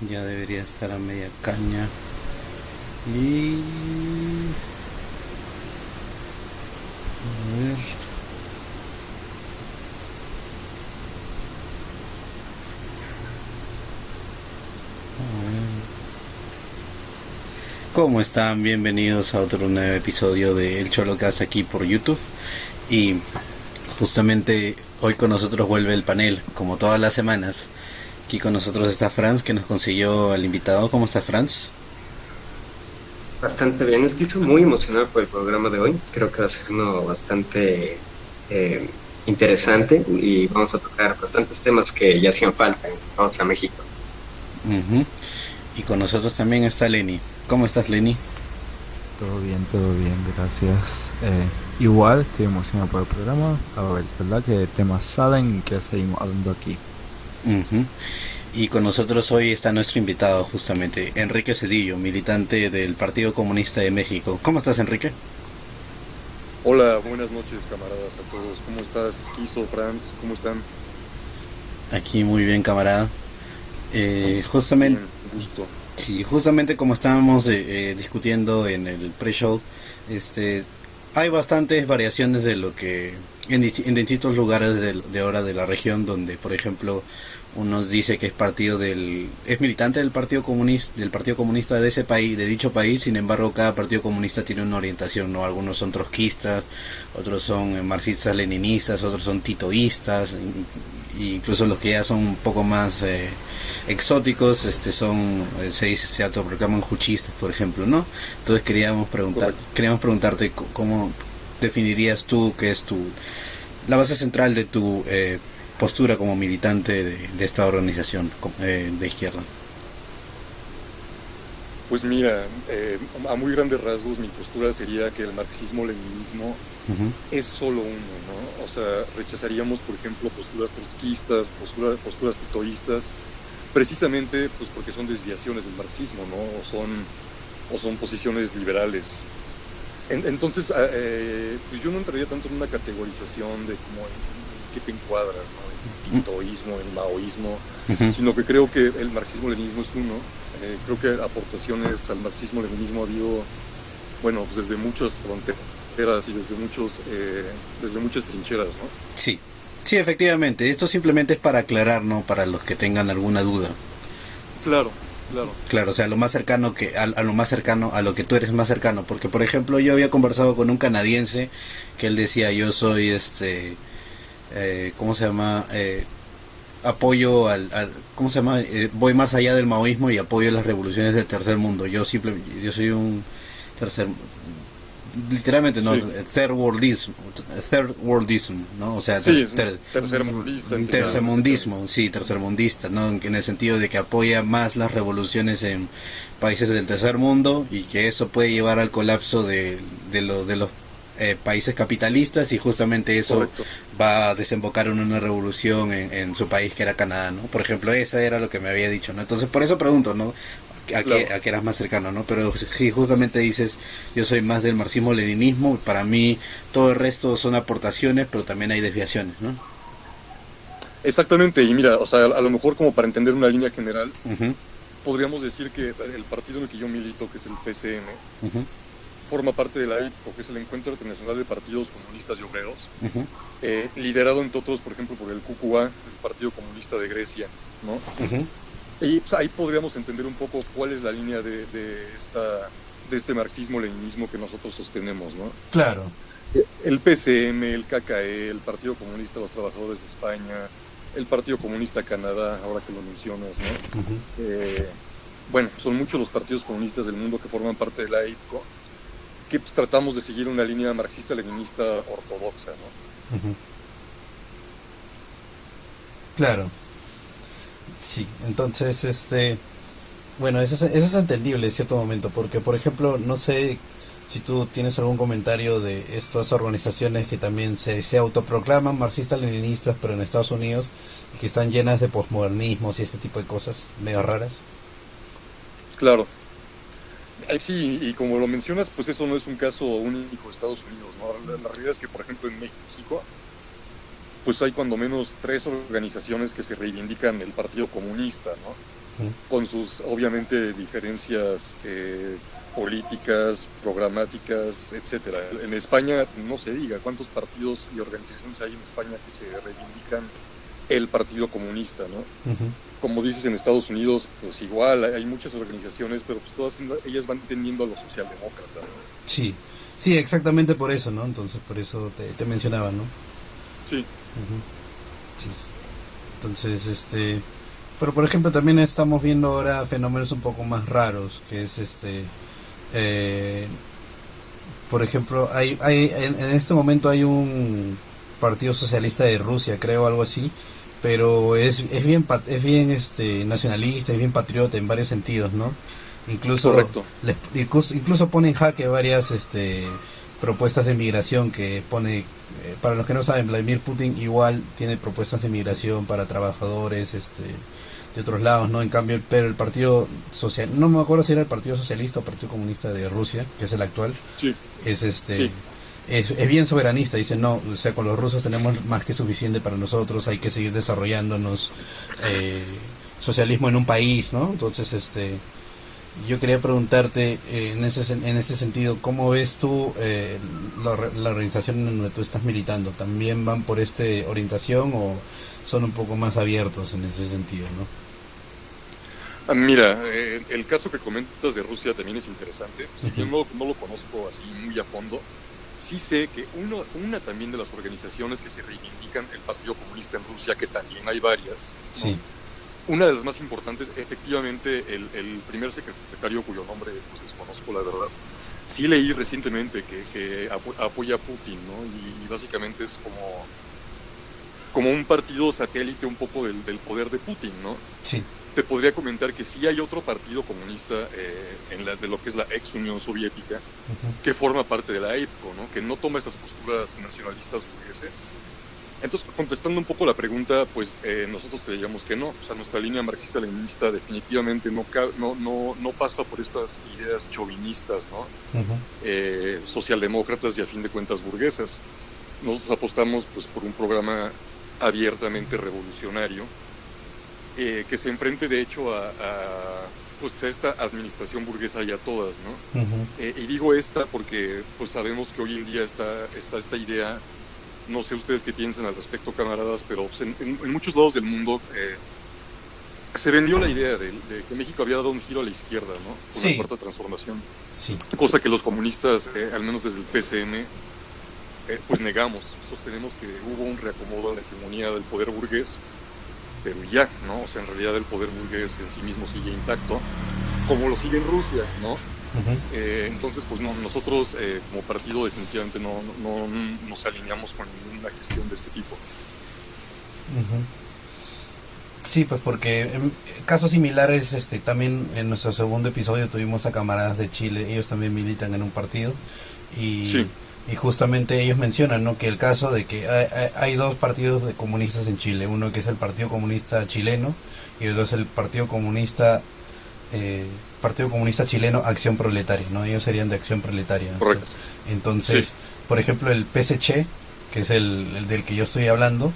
Ya debería estar a media caña. Y... A ver. ¿Cómo están? Bienvenidos a otro nuevo episodio de El Cholo Casa aquí por YouTube. Y justamente hoy con nosotros vuelve el panel, como todas las semanas. Aquí con nosotros está Franz, que nos consiguió al invitado. ¿Cómo está Franz? Bastante bien, es que estoy muy emocionado por el programa de hoy. Creo que va a ser uno bastante eh, interesante y vamos a tocar bastantes temas que ya hacían falta en Vamos a México. Y con nosotros también está Lenny. ¿Cómo estás, Lenny? Todo bien, todo bien, gracias. Eh, igual estoy emocionado por el programa. A ver, ¿verdad? Que temas salen y que seguimos hablando aquí. Ujú. Y con nosotros hoy está nuestro invitado, justamente, Enrique Cedillo, militante del Partido Comunista de México. ¿Cómo estás, Enrique? Hola, buenas noches camaradas a todos. ¿Cómo estás, Esquizo, Franz? ¿Cómo están? Aquí muy bien, camarada. Eh, justamente, Bien, gusto. sí, justamente como estábamos eh, eh, discutiendo en el pre-show, este, hay bastantes variaciones de lo que en, en distintos lugares del- de, ahora de la región, donde, por ejemplo, unos dice que es partido del, es militante del Partido Comunista, del Partido Comunista de ese país, de dicho país. Sin embargo, cada Partido Comunista tiene una orientación, ¿no? Algunos son trotskistas, otros son marxistas, leninistas, otros son titoístas, in- incluso los que ya son un poco más eh, exóticos, este, son, eh, se dice, se autoproclaman juchistas, por ejemplo, ¿no? Entonces queríamos preguntar, queríamos preguntarte cómo definirías tú que es tu la base central de tu eh, postura como militante de, de esta organización eh, de izquierda. Pues mira, eh, a muy grandes rasgos mi postura sería que el marxismo-leninismo es solo uno, ¿no? O sea, rechazaríamos, por ejemplo, posturas trotskistas, postura- posturas titoístas, precisamente pues porque son desviaciones del marxismo, ¿no? O son, o son posiciones liberales. En- entonces, a- eh, pues yo no entraría tanto en una categorización de cómo en qué te encuadras, ¿no? El titoísmo, el maoísmo, sino que creo que el marxismo-leninismo es uno. Eh, creo que aportaciones al marxismo-leninismo ha habido, bueno, pues desde muchas fronteras y desde muchos, eh, desde muchas trincheras, ¿no? Sí, sí, efectivamente. Esto simplemente es para aclarar, ¿no? Para los que tengan alguna duda. Claro, claro. Claro, o sea, lo más cercano que a, a lo más cercano a lo que tú eres más cercano, porque por ejemplo yo había conversado con un canadiense que él decía yo soy este, eh, ¿cómo se llama? Eh, apoyo al, al- ¿cómo se llama? Eh, voy más allá del maoísmo y apoyo las revoluciones del tercer mundo. Yo simple, yo soy un tercer, literalmente no, Sí. third worldism, third worldism, ¿no? O sea, Sí, ter- tercermundista. Tercermundismo, sí, tercermundista, ¿no? En el sentido de que apoya más las revoluciones en países del tercer mundo y que eso puede llevar al colapso de, de, los de los eh, países capitalistas y justamente eso Correcto. Va a desembocar en una revolución en, en su país que era Canadá, ¿no? Por ejemplo, eso era lo que me había dicho, ¿no? Entonces, por eso pregunto, ¿no? A, qué, Claro. a qué eras más cercano, ¿no? Pero sí, justamente dices, yo soy más del marxismo-leninismo, para mí todo el resto son aportaciones, pero también hay desviaciones, ¿no? Exactamente, y mira, o sea, a lo mejor como para entender una línea general, podríamos decir que el partido en el que yo milito, que es el PCN, ujú. Forma parte de la IPCO, que es el Encuentro Internacional de Partidos Comunistas y Obreros, eh, liderado entre otros, por ejemplo, por el QQA, el Partido Comunista de Grecia, ¿no? Y pues, ahí podríamos entender un poco cuál es la línea de, esta, de este marxismo-leninismo que nosotros sostenemos, ¿no? Claro. El PCM, el KKE, el Partido Comunista de los Trabajadores de España, el Partido Comunista Canadá, ahora que lo mencionas, ¿no? Eh, bueno, son muchos los partidos comunistas del mundo que forman parte de la IPCO, que pues, tratamos de seguir una línea marxista-leninista ortodoxa, ¿no? Claro. Sí, entonces, este, bueno, eso es, eso es entendible en cierto momento, porque, por ejemplo, no sé si tú tienes algún comentario de estas organizaciones que también se, se autoproclaman marxistas-leninistas, pero en Estados Unidos, y que están llenas de posmodernismos y este tipo de cosas medio raras. Claro. Sí, y como lo mencionas, pues eso no es un caso único de Estados Unidos, ¿no? La, realidad es que, por ejemplo, en México, pues hay cuando menos tres organizaciones que se reivindican el Partido Comunista, ¿no? Con sus, obviamente, diferencias eh, políticas, programáticas, etcétera. En España no se diga cuántos partidos y organizaciones hay en España que se reivindican el Partido Comunista, ¿no? Como dices en Estados Unidos, pues igual hay muchas organizaciones, pero pues todas ellas van tendiendo a lo socialdemócrata. Sí, sí, exactamente por eso, ¿no? Entonces por eso te, mencionaba, ¿no? Sí. sí. Entonces, este, pero por ejemplo también estamos viendo ahora fenómenos un poco más raros, que es este eh, por ejemplo, hay, hay en, este momento hay un Partido Socialista de Rusia, creo, algo así, pero es, es bien es bien este nacionalista, es bien patriota en varios sentidos, ¿no? Incluso incluso, pone en jaque varias este propuestas de migración que pone eh, para los que no saben Vladimir Putin igual tiene propuestas de migración para trabajadores este de otros lados, ¿no? En cambio, pero el Partido Social, no me acuerdo si era el Partido Socialista o Partido Comunista de Rusia, que es el actual, es este... Es, bien soberanista, dice, no, o sea, con los rusos tenemos más que suficiente para nosotros, hay que seguir desarrollándonos eh, socialismo en un país, ¿no? Entonces, este, yo quería preguntarte eh, en, ese, en ese sentido, ¿cómo ves tú eh, la, la, organización en donde tú estás militando? ¿También van por esta orientación o son un poco más abiertos en ese sentido, no? Ah, mira, eh, el caso que comentas de Rusia también es interesante. Si yo no, lo conozco así muy a fondo, sí sé que uno, una también de las organizaciones que se reivindican el Partido Comunista en Rusia, que también hay varias, sí. una de las más importantes, efectivamente, el, primer secretario cuyo nombre pues, desconozco la verdad, sí leí recientemente que, apoya a Putin, ¿no? y básicamente es como como un partido satélite un poco del, poder de Putin, ¿no? Sí. Te podría comentar que sí hay otro partido comunista eh, en la, de lo que es la ex Unión Soviética que forma parte de la EPCO, ¿no? Que no toma estas posturas nacionalistas burgueses. Entonces, contestando un poco la pregunta, pues eh, nosotros te diríamos que no. O sea, nuestra línea marxista-leninista definitivamente no, no, no, no, pasa por estas ideas chauvinistas, ¿no? Eh, socialdemócratas y a fin de cuentas burguesas. Nosotros apostamos pues por un programa abiertamente revolucionario, eh, que se enfrente de hecho a, pues, a esta administración burguesa y a todas, ¿no? Eh, y digo esta porque pues sabemos que hoy en día está, está esta idea, no sé ustedes qué piensan al respecto, camaradas, pero pues, en, muchos lados del mundo eh, se vendió la idea de, que México había dado un giro a la izquierda, ¿no? Con la cuarta transformación. Sí. Cosa que los comunistas, al menos desde el PCM, eh, pues negamos, sostenemos que hubo un reacomodo en la hegemonía del poder burgués, pero ya, ¿no? O sea, en realidad el poder burgués en sí mismo sigue intacto, como lo sigue en Rusia, ¿no? Eh, entonces, pues no, nosotros eh, como partido definitivamente no, no, nos alineamos con ninguna gestión de este tipo. Sí, pues porque en casos similares, este, también en nuestro segundo episodio tuvimos a camaradas de Chile, ellos también militan en un partido y sí y justamente ellos mencionan ¿no? que el caso de que hay, dos partidos de comunistas en Chile, uno que es el Partido Comunista Chileno y el otro es el Partido Comunista eh, Partido Comunista Chileno Acción Proletaria, ¿no? Ellos serían de Acción Proletaria. Correcto. Entonces, por ejemplo, el PSC, que es el, del que yo estoy hablando,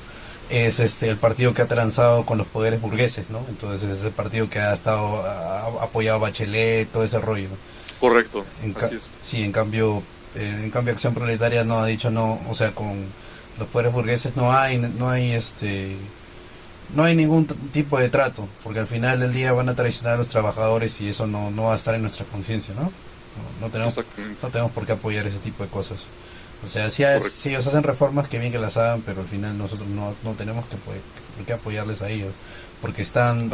es este el partido que ha transado con los poderes burgueses, ¿no? Entonces es el partido que ha estado ha apoyado a Bachelet, todo ese rollo. Correcto. En así es. Sí, en cambio, en cambio Acción Proletaria no ha dicho no, o sea, con los poderes burgueses no hay, no hay este, no hay ningún tipo de trato, porque al final del día van a traicionar a los trabajadores y eso no, no va a estar en nuestra conciencia, ¿no? No, tenemos, no tenemos por qué apoyar ese tipo de cosas. O sea, si, si, ellos hacen reformas, que bien que las hagan, pero al final nosotros no, no tenemos que, que apoyarles a ellos, porque están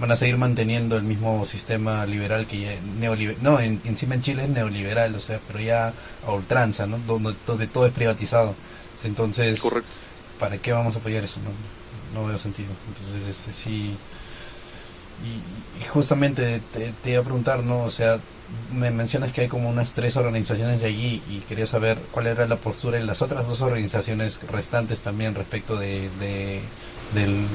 van a seguir manteniendo el mismo sistema liberal que ya, neoliberal, no, encima en Chile es neoliberal, o sea, pero ya a ultranza, ¿no? Donde, donde todo es privatizado. Entonces, ¿para qué vamos a apoyar eso? No, no veo sentido. Entonces, este, sí. Y, justamente te, te, iba a preguntar, ¿no? O sea, me mencionas que hay como unas tres organizaciones de allí y quería saber cuál era la postura de las otras dos organizaciones restantes también respecto de, de del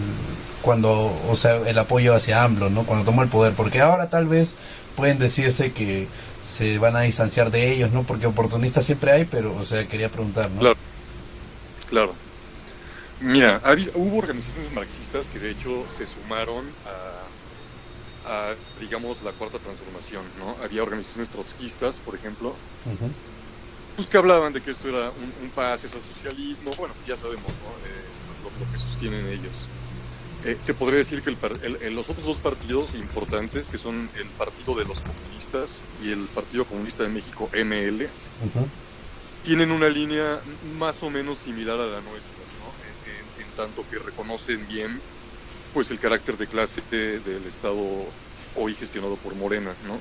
cuando o sea el apoyo hacia AMLO no cuando tomó el poder porque ahora tal vez pueden decirse que se van a distanciar de ellos no porque oportunistas siempre hay pero o sea quería preguntar no claro. Claro. Mira hubo organizaciones marxistas que de hecho se sumaron a a, digamos, la cuarta transformación, ¿no? Había organizaciones trotskistas, por ejemplo, pues que hablaban de que esto era un, pase al socialismo, bueno, ya sabemos, ¿no? Eh, lo, que sostienen ellos. Eh, te podría decir que el, los otros dos partidos importantes, que son el Partido de los Comunistas y el Partido Comunista de México, ML, tienen una línea más o menos similar a la nuestra, ¿no? en tanto que reconocen bien pues el carácter de clase del Estado hoy gestionado por Morena, ¿no?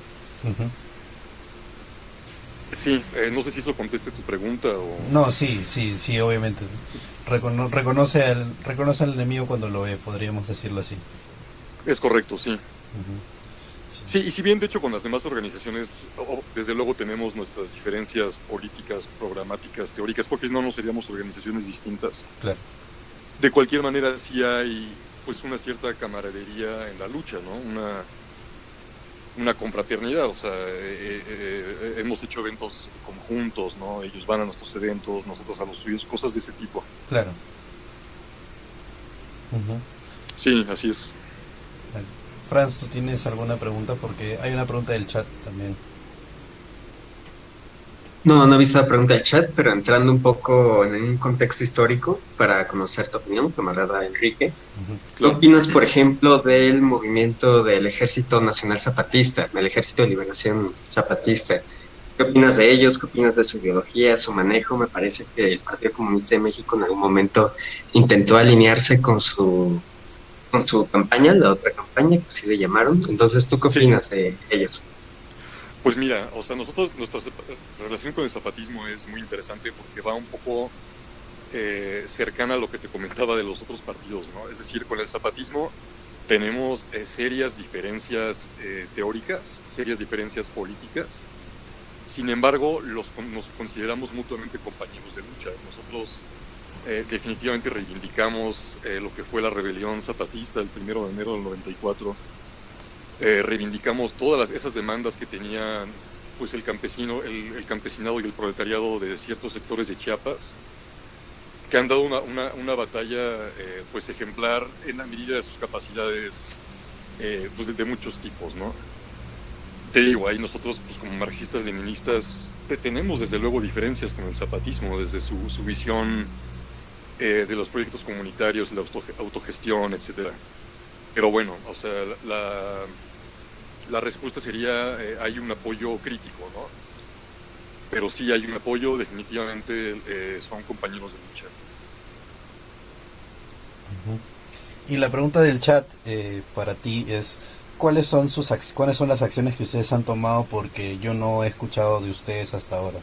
Sí, eh, no sé si eso conteste tu pregunta o... No, sí, sí, sí, obviamente. reconoce, al, reconoce al enemigo cuando lo ve, podríamos decirlo así. Es correcto, sí. sí. y si bien de hecho con las demás organizaciones, desde luego tenemos nuestras diferencias políticas, programáticas, teóricas, porque si no, no seríamos organizaciones distintas. Claro. De cualquier manera, sí hay pues una cierta camaradería en la lucha, ¿no? Una, una confraternidad, o sea, eh, eh, eh, hemos hecho eventos conjuntos, ¿no? Ellos van a nuestros eventos, nosotros a los suyos, cosas de ese tipo. Claro. Sí, así es. Franz, ¿tú tienes alguna pregunta? Porque hay una pregunta del chat también. No, no he visto la pregunta del chat, pero entrando un poco en un contexto histórico para conocer tu opinión, camarada Enrique. ¿Qué opinas, por ejemplo, del movimiento del Ejército Nacional Zapatista, el Ejército de Liberación Zapatista? ¿Qué opinas de ellos? ¿Qué opinas de su ideología, su manejo? Me parece que el Partido Comunista de México en algún momento intentó alinearse con su con su campaña, la otra campaña que así le llamaron. Entonces, ¿tú qué opinas de ellos? Pues mira, o sea, nosotros, nuestra relación con el zapatismo es muy interesante porque va un poco eh, cercana a lo que te comentaba de los otros partidos, ¿no? Es decir, con el zapatismo tenemos eh, serias diferencias eh, teóricas, serias diferencias políticas, sin embargo, los, nos consideramos mutuamente compañeros de lucha. Nosotros definitivamente reivindicamos lo que fue la rebelión zapatista el primero de enero del 94 eh, reivindicamos todas esas demandas que tenían pues el campesino, el, campesinado y el proletariado de ciertos sectores de Chiapas, que han dado una, una, batalla eh, pues ejemplar en la medida de sus capacidades eh, pues de, muchos tipos, ¿no? Te digo, ahí nosotros pues como marxistas leninistas tenemos desde luego diferencias con el zapatismo, desde su, su visión de los proyectos comunitarios, la autogestión, etcétera. Pero bueno, o sea, la, la respuesta sería eh, hay un apoyo crítico, ¿no? Pero sí hay un apoyo, definitivamente eh, son compañeros de lucha. Y la pregunta del chat eh, para ti es ¿cuáles son sus cuáles son las acciones que ustedes han tomado porque yo no he escuchado de ustedes hasta ahora?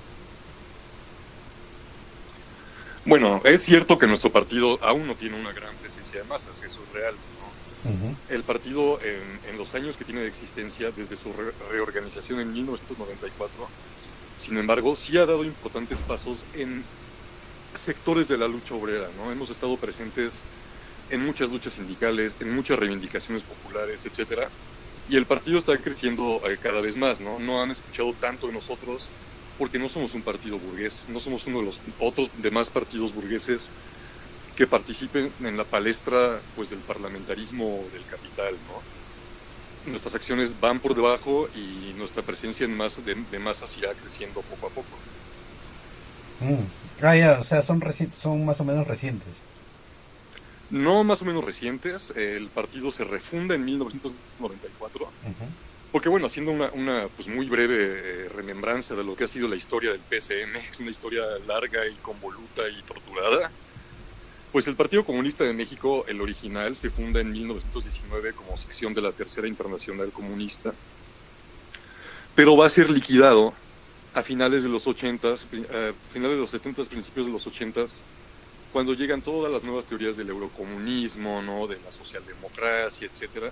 Bueno, es cierto que nuestro partido aún no tiene una gran presencia de masas, eso es real. El partido en, los años que tiene de existencia, desde su reorganización en 1994, sin embargo, sí ha dado importantes pasos en sectores de la lucha obrera. ¿no? Hemos estado presentes en muchas luchas sindicales, en muchas reivindicaciones populares, etcétera, y el partido está creciendo eh, cada vez más. ¿no? no han escuchado tanto de nosotros porque no somos un partido burgués, no somos uno de los otros demás partidos burgueses que participen en la palestra pues del parlamentarismo del capital, ¿no? nuestras acciones van por debajo y nuestra presencia en más de, masas irá creciendo poco a poco. Mm. Ah, ya, o sea, son, son más o menos recientes. No más o menos recientes. El partido se refunda en 1994. Porque bueno, haciendo una, una pues muy breve eh, remembranza de lo que ha sido la historia del PCM, es una historia larga y convoluta y torturada. Pues el Partido Comunista de México, el original, se funda en 1919 como sección de la Tercera Internacional Comunista, pero va a ser liquidado a finales de los 80, a finales de los 70, principios de los 80, cuando llegan todas las nuevas teorías del eurocomunismo, ¿no? de la socialdemocracia, etcétera,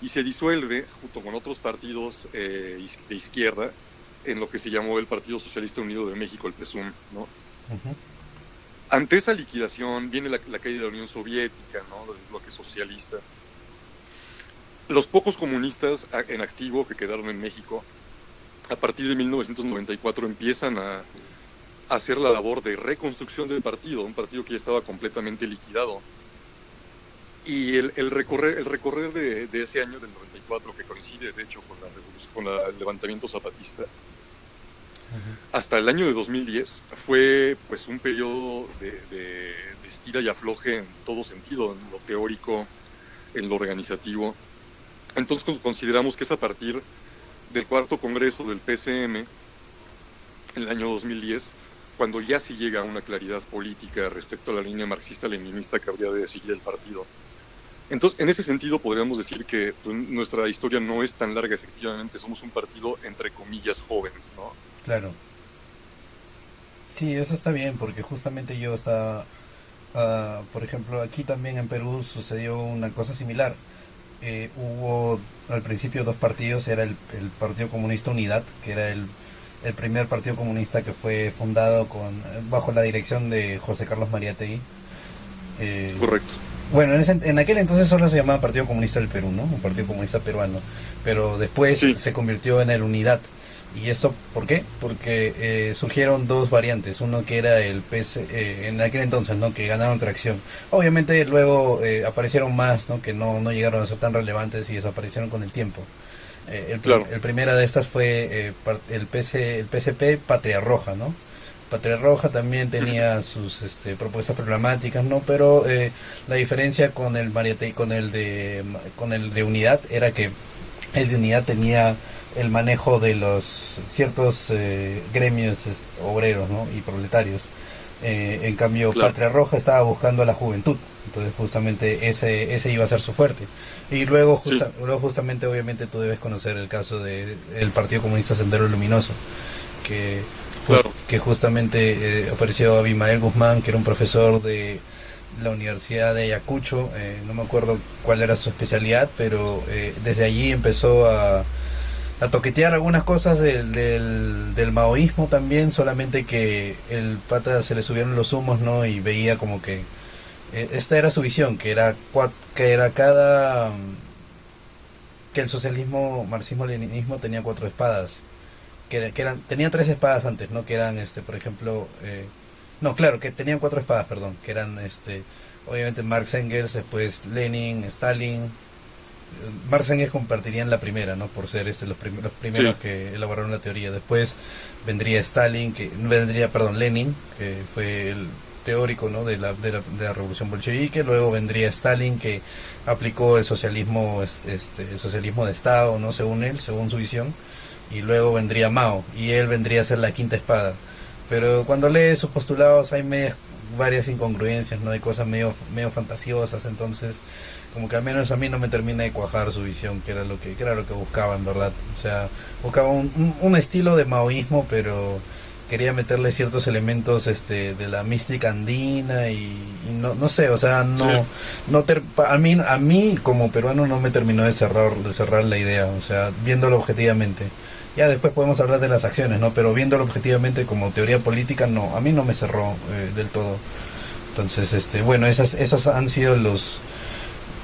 y se disuelve junto con otros partidos eh, de izquierda en lo que se llamó el Partido Socialista Unido de México, el PSUM, ¿no? Ante esa liquidación viene la, caída de la Unión Soviética, ¿no? del bloque socialista. Los pocos comunistas en activo que quedaron en México, a partir de 1994 empiezan a, hacer la labor de reconstrucción del partido, un partido que ya estaba completamente liquidado. Y el, recorrer, el recorrer de, ese año del 94, que coincide de hecho con el levantamiento zapatista, hasta el año de 2010 fue pues un periodo de, estira y afloje en todo sentido, en lo teórico, en lo organizativo. Entonces consideramos que es a partir del cuarto congreso del PCM, en el año 2010, cuando ya se llega a una claridad política respecto a la línea marxista-leninista que habría de seguir el partido. Entonces, en ese sentido podríamos decir que pues, nuestra historia no es tan larga, efectivamente, somos un partido entre comillas joven, ¿no? Claro. Sí, eso está bien, porque justamente yo estaba, ah, por ejemplo, aquí también en Perú sucedió una cosa similar. Eh, hubo al principio dos partidos, era el, Partido Comunista Unidad, que era el, el, primer partido comunista que fue fundado con bajo la dirección de José Carlos Mariátegui. Eh, Correcto. Bueno, en, en, aquel entonces solo se llamaba Partido Comunista del Perú, ¿no? Un Partido Comunista Peruano. Pero después se convirtió en el Unidad. ¿Y eso por qué? Porque eh, surgieron dos variantes, uno que era el PC, eh, en aquel entonces, ¿no? Que ganaron tracción. Obviamente luego eh, aparecieron más, ¿no? Que no, no llegaron a ser tan relevantes y desaparecieron con el tiempo. el, el primera de estas fue el, PC, el PCP Patria Roja, ¿no? Patria Roja también tenía sus este, propuestas programáticas, ¿no? Pero la diferencia con el Mariate, con el de con el de Unidad era que el de Unidad tenía el manejo de los ciertos eh, gremios obreros y proletarios. Eh, en cambio, Patria Roja estaba buscando a la juventud, entonces justamente ese, ese iba a ser su fuerte. Y luego, luego justamente, obviamente, tú debes conocer el caso del el Partido Comunista Sendero Luminoso, que, que justamente eh, apareció Abimael Guzmán, que era un profesor de la Universidad de Ayacucho, no me acuerdo cuál era su especialidad, pero desde allí empezó a a toquetear algunas cosas del, del, maoísmo también, solamente que el pata se le subieron los humos, ¿no? Y veía como que eh, esta era su visión, que era que era cada que el socialismo, marxismo, leninismo tenía cuatro espadas, que, que eran tenía tres espadas antes, ¿no? Que eran este, por ejemplo, eh, no, claro, que tenían cuatro espadas, perdón, que eran este obviamente Marx Engels, después Lenin, Stalin, Marx y compartirían la primera, ¿no? Por ser este los, los primeros que elaboraron la teoría. Después vendría Stalin, que vendría, perdón, Lenin, que fue el teórico, ¿no? De la, de la, revolución bolchevique. Luego vendría Stalin, que aplicó el socialismo, este, el socialismo de Estado, ¿no? Según él, según su visión. Y luego vendría Mao, y él vendría a ser la quinta espada. Pero cuando lee sus postulados hay varias incongruencias, ¿no? Hay cosas medio, medio fantasiosas, entonces como que al menos a mí no me termina de cuajar su visión, que era lo que, era lo que buscaba en verdad. O sea, buscaba un, un, estilo de maoísmo, pero quería meterle ciertos elementos este de la mística andina y, no, no sé, o sea, no, no a mí a mí como peruano no me terminó de cerrar de cerrar la idea, o sea, viéndolo objetivamente. Ya después podemos hablar de las acciones, ¿no? Pero viéndolo objetivamente como teoría política, no, a mí no me cerró eh, del todo. Entonces, este, bueno, esas, esos han sido los,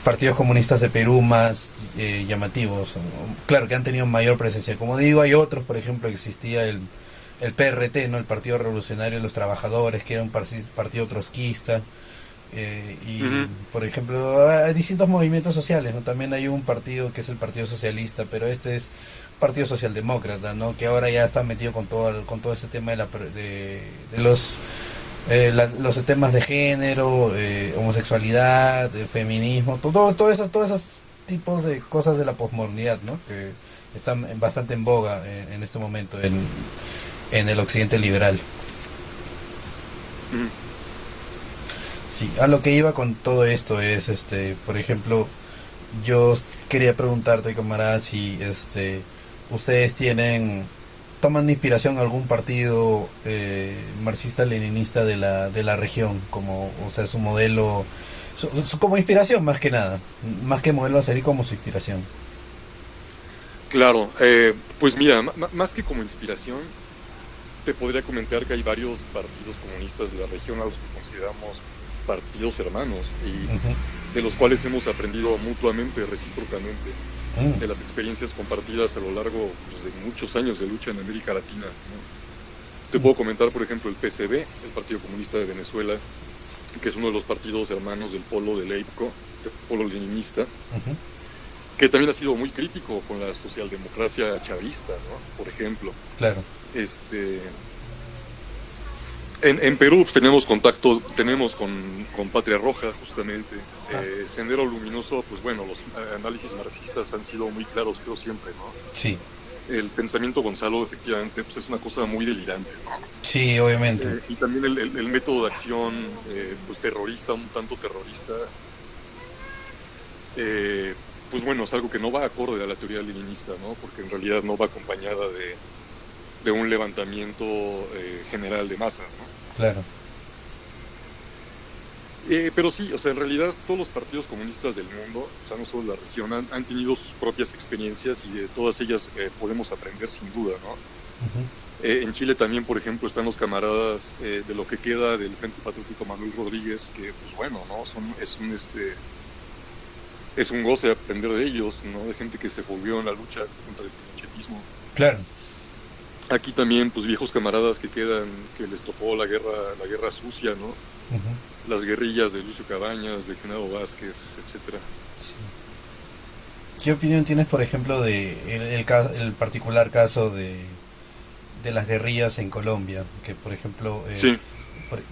partidos comunistas de Perú más eh, llamativos. Claro que han tenido mayor presencia. Como digo, hay otros, por ejemplo, existía el, el PRT, ¿no? el Partido Revolucionario de los Trabajadores, que era un partido trotskista. Eh, y, por ejemplo, hay distintos movimientos sociales, ¿no? También hay un partido que es el Partido Socialista, pero este es Partido Socialdemócrata, ¿no? Que ahora ya está metido con todo, con todo ese tema de, la, de, los... Eh, los temas de género, eh, homosexualidad, feminismo, todo, todo esos, todos esos tipos de cosas de la posmodernidad, ¿no? Que están bastante en boga en, este momento en, en el occidente liberal. Sí, a lo que iba con todo esto es, este, por ejemplo, yo quería preguntarte, camarada, si, este, ustedes tienen, toman inspiración algún partido eh, marxista-leninista de la, de la región, como, o sea, su modelo, como inspiración más que nada, más que modelo a seguir como su inspiración. Claro, eh, pues mira, más que como inspiración, te podría comentar que hay varios partidos comunistas de la región a los que consideramos partidos hermanos y de los cuales hemos aprendido mutuamente, recíprocamente. De las experiencias compartidas a lo largo pues, de muchos años de lucha en América Latina. Te puedo comentar, por ejemplo, el PCB, el Partido Comunista de Venezuela, que es uno de los partidos hermanos del polo del EIPCO, el polo leninista, que también ha sido muy crítico con la socialdemocracia chavista, por ejemplo. Claro. Este, en, Perú pues, tenemos contacto, tenemos con, Patria Roja justamente. Ah. Eh, Sendero Luminoso, pues bueno, los análisis marxistas han sido muy claros, creo siempre, ¿no? Sí. El pensamiento Gonzalo, efectivamente, pues es una cosa muy delirante, ¿no? Sí, obviamente. Eh, y también el, método de acción, eh, pues terrorista, un tanto terrorista, pues bueno, es algo que no va acorde a la teoría leninista, ¿no? Porque en realidad no va acompañada de, de un levantamiento eh, general de masas, ¿no? Claro. Eh, pero sí, o sea, en realidad todos los partidos comunistas del mundo, o sea, no solo la región, han, tenido sus propias experiencias y de todas ellas eh, podemos aprender sin duda, ¿no? en Chile también, por ejemplo, están los camaradas de lo que queda del Frente Patriótico Manuel Rodríguez, que, pues bueno, ¿no? Son, es un, este, es un goce aprender de ellos, ¿no? De gente que se volvió en la lucha contra el pinochetismo. Claro aquí también pues viejos camaradas que quedan que les tocó la guerra la guerra sucia no las guerrillas de Lucio Cabañas de Genaro Vázquez etcétera. Qué opinión tienes por ejemplo de el, el, particular caso de, de las guerrillas en Colombia que por ejemplo eh,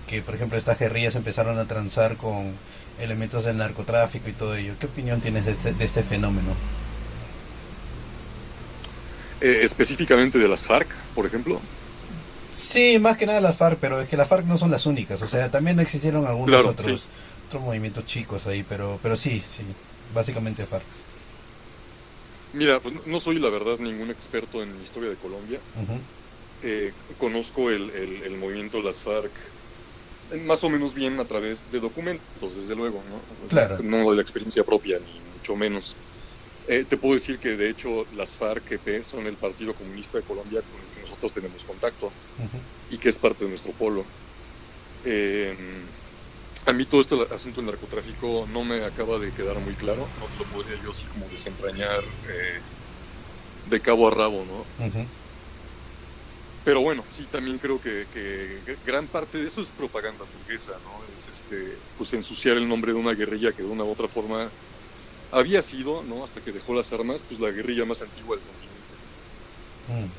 que por ejemplo estas guerrillas empezaron a transar con elementos del narcotráfico y todo ello. Qué opinión tienes de este, de este fenómeno eh, específicamente de las FARC, por ejemplo. Sí, más que nada las FARC, pero es que las FARC no son las únicas, o sea, también existieron algunos otros, otros movimientos chicos ahí, pero, pero sí, sí, básicamente FARC. Mira, pues no soy la verdad ningún experto en historia de Colombia. Eh, conozco el, el, movimiento de las FARC más o menos bien a través de documentos, desde luego, ¿no? Claro. No de la experiencia propia, ni mucho menos. Eh, te puedo decir que de hecho las FARC-EP son el Partido Comunista de Colombia con el que nosotros tenemos contacto y que es parte de nuestro polo. Em, a mí todo este asunto del narcotráfico no me acaba de quedar muy claro, no te lo podría yo así como desentrañar eh, de cabo a rabo, ¿no? Pero bueno, sí, también creo que, que, gran parte de eso es propaganda burguesa, ¿no? Es este, pues ensuciar el nombre de una guerrilla que de una u otra forma había sido, ¿no? hasta que dejó las armas, pues la guerrilla más antigua del continente. Mm.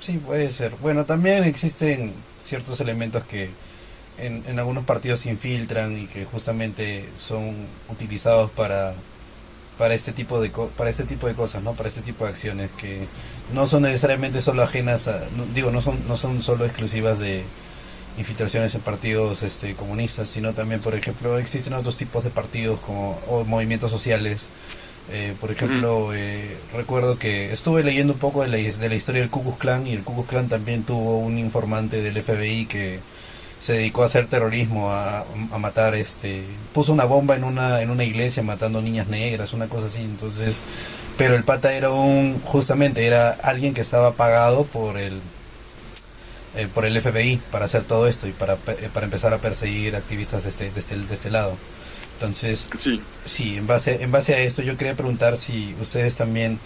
Sí, puede ser. Bueno, también existen ciertos elementos que en, en algunos partidos se infiltran y que justamente son utilizados para para este tipo de para este tipo de cosas no para este tipo de acciones que no son necesariamente solo ajenas a digo no son no son solo exclusivas de infiltraciones en partidos este, comunistas, sino también, por ejemplo, existen otros tipos de partidos como o movimientos sociales. Eh, por ejemplo, eh, recuerdo que estuve leyendo un poco de la, de la historia del Ku Klux Klan y el Ku Klux Klan también tuvo un informante del FBI que se dedicó a hacer terrorismo, a, a, matar, este, puso una bomba en una en una iglesia matando niñas negras, una cosa así. Entonces, pero el pata era un, justamente era alguien que estaba pagado por el eh, por el FBI para hacer todo esto y para, eh, para empezar a perseguir activistas de este, de este, de este lado. Entonces, sí. sí, en base, en base a esto yo quería preguntar si ustedes también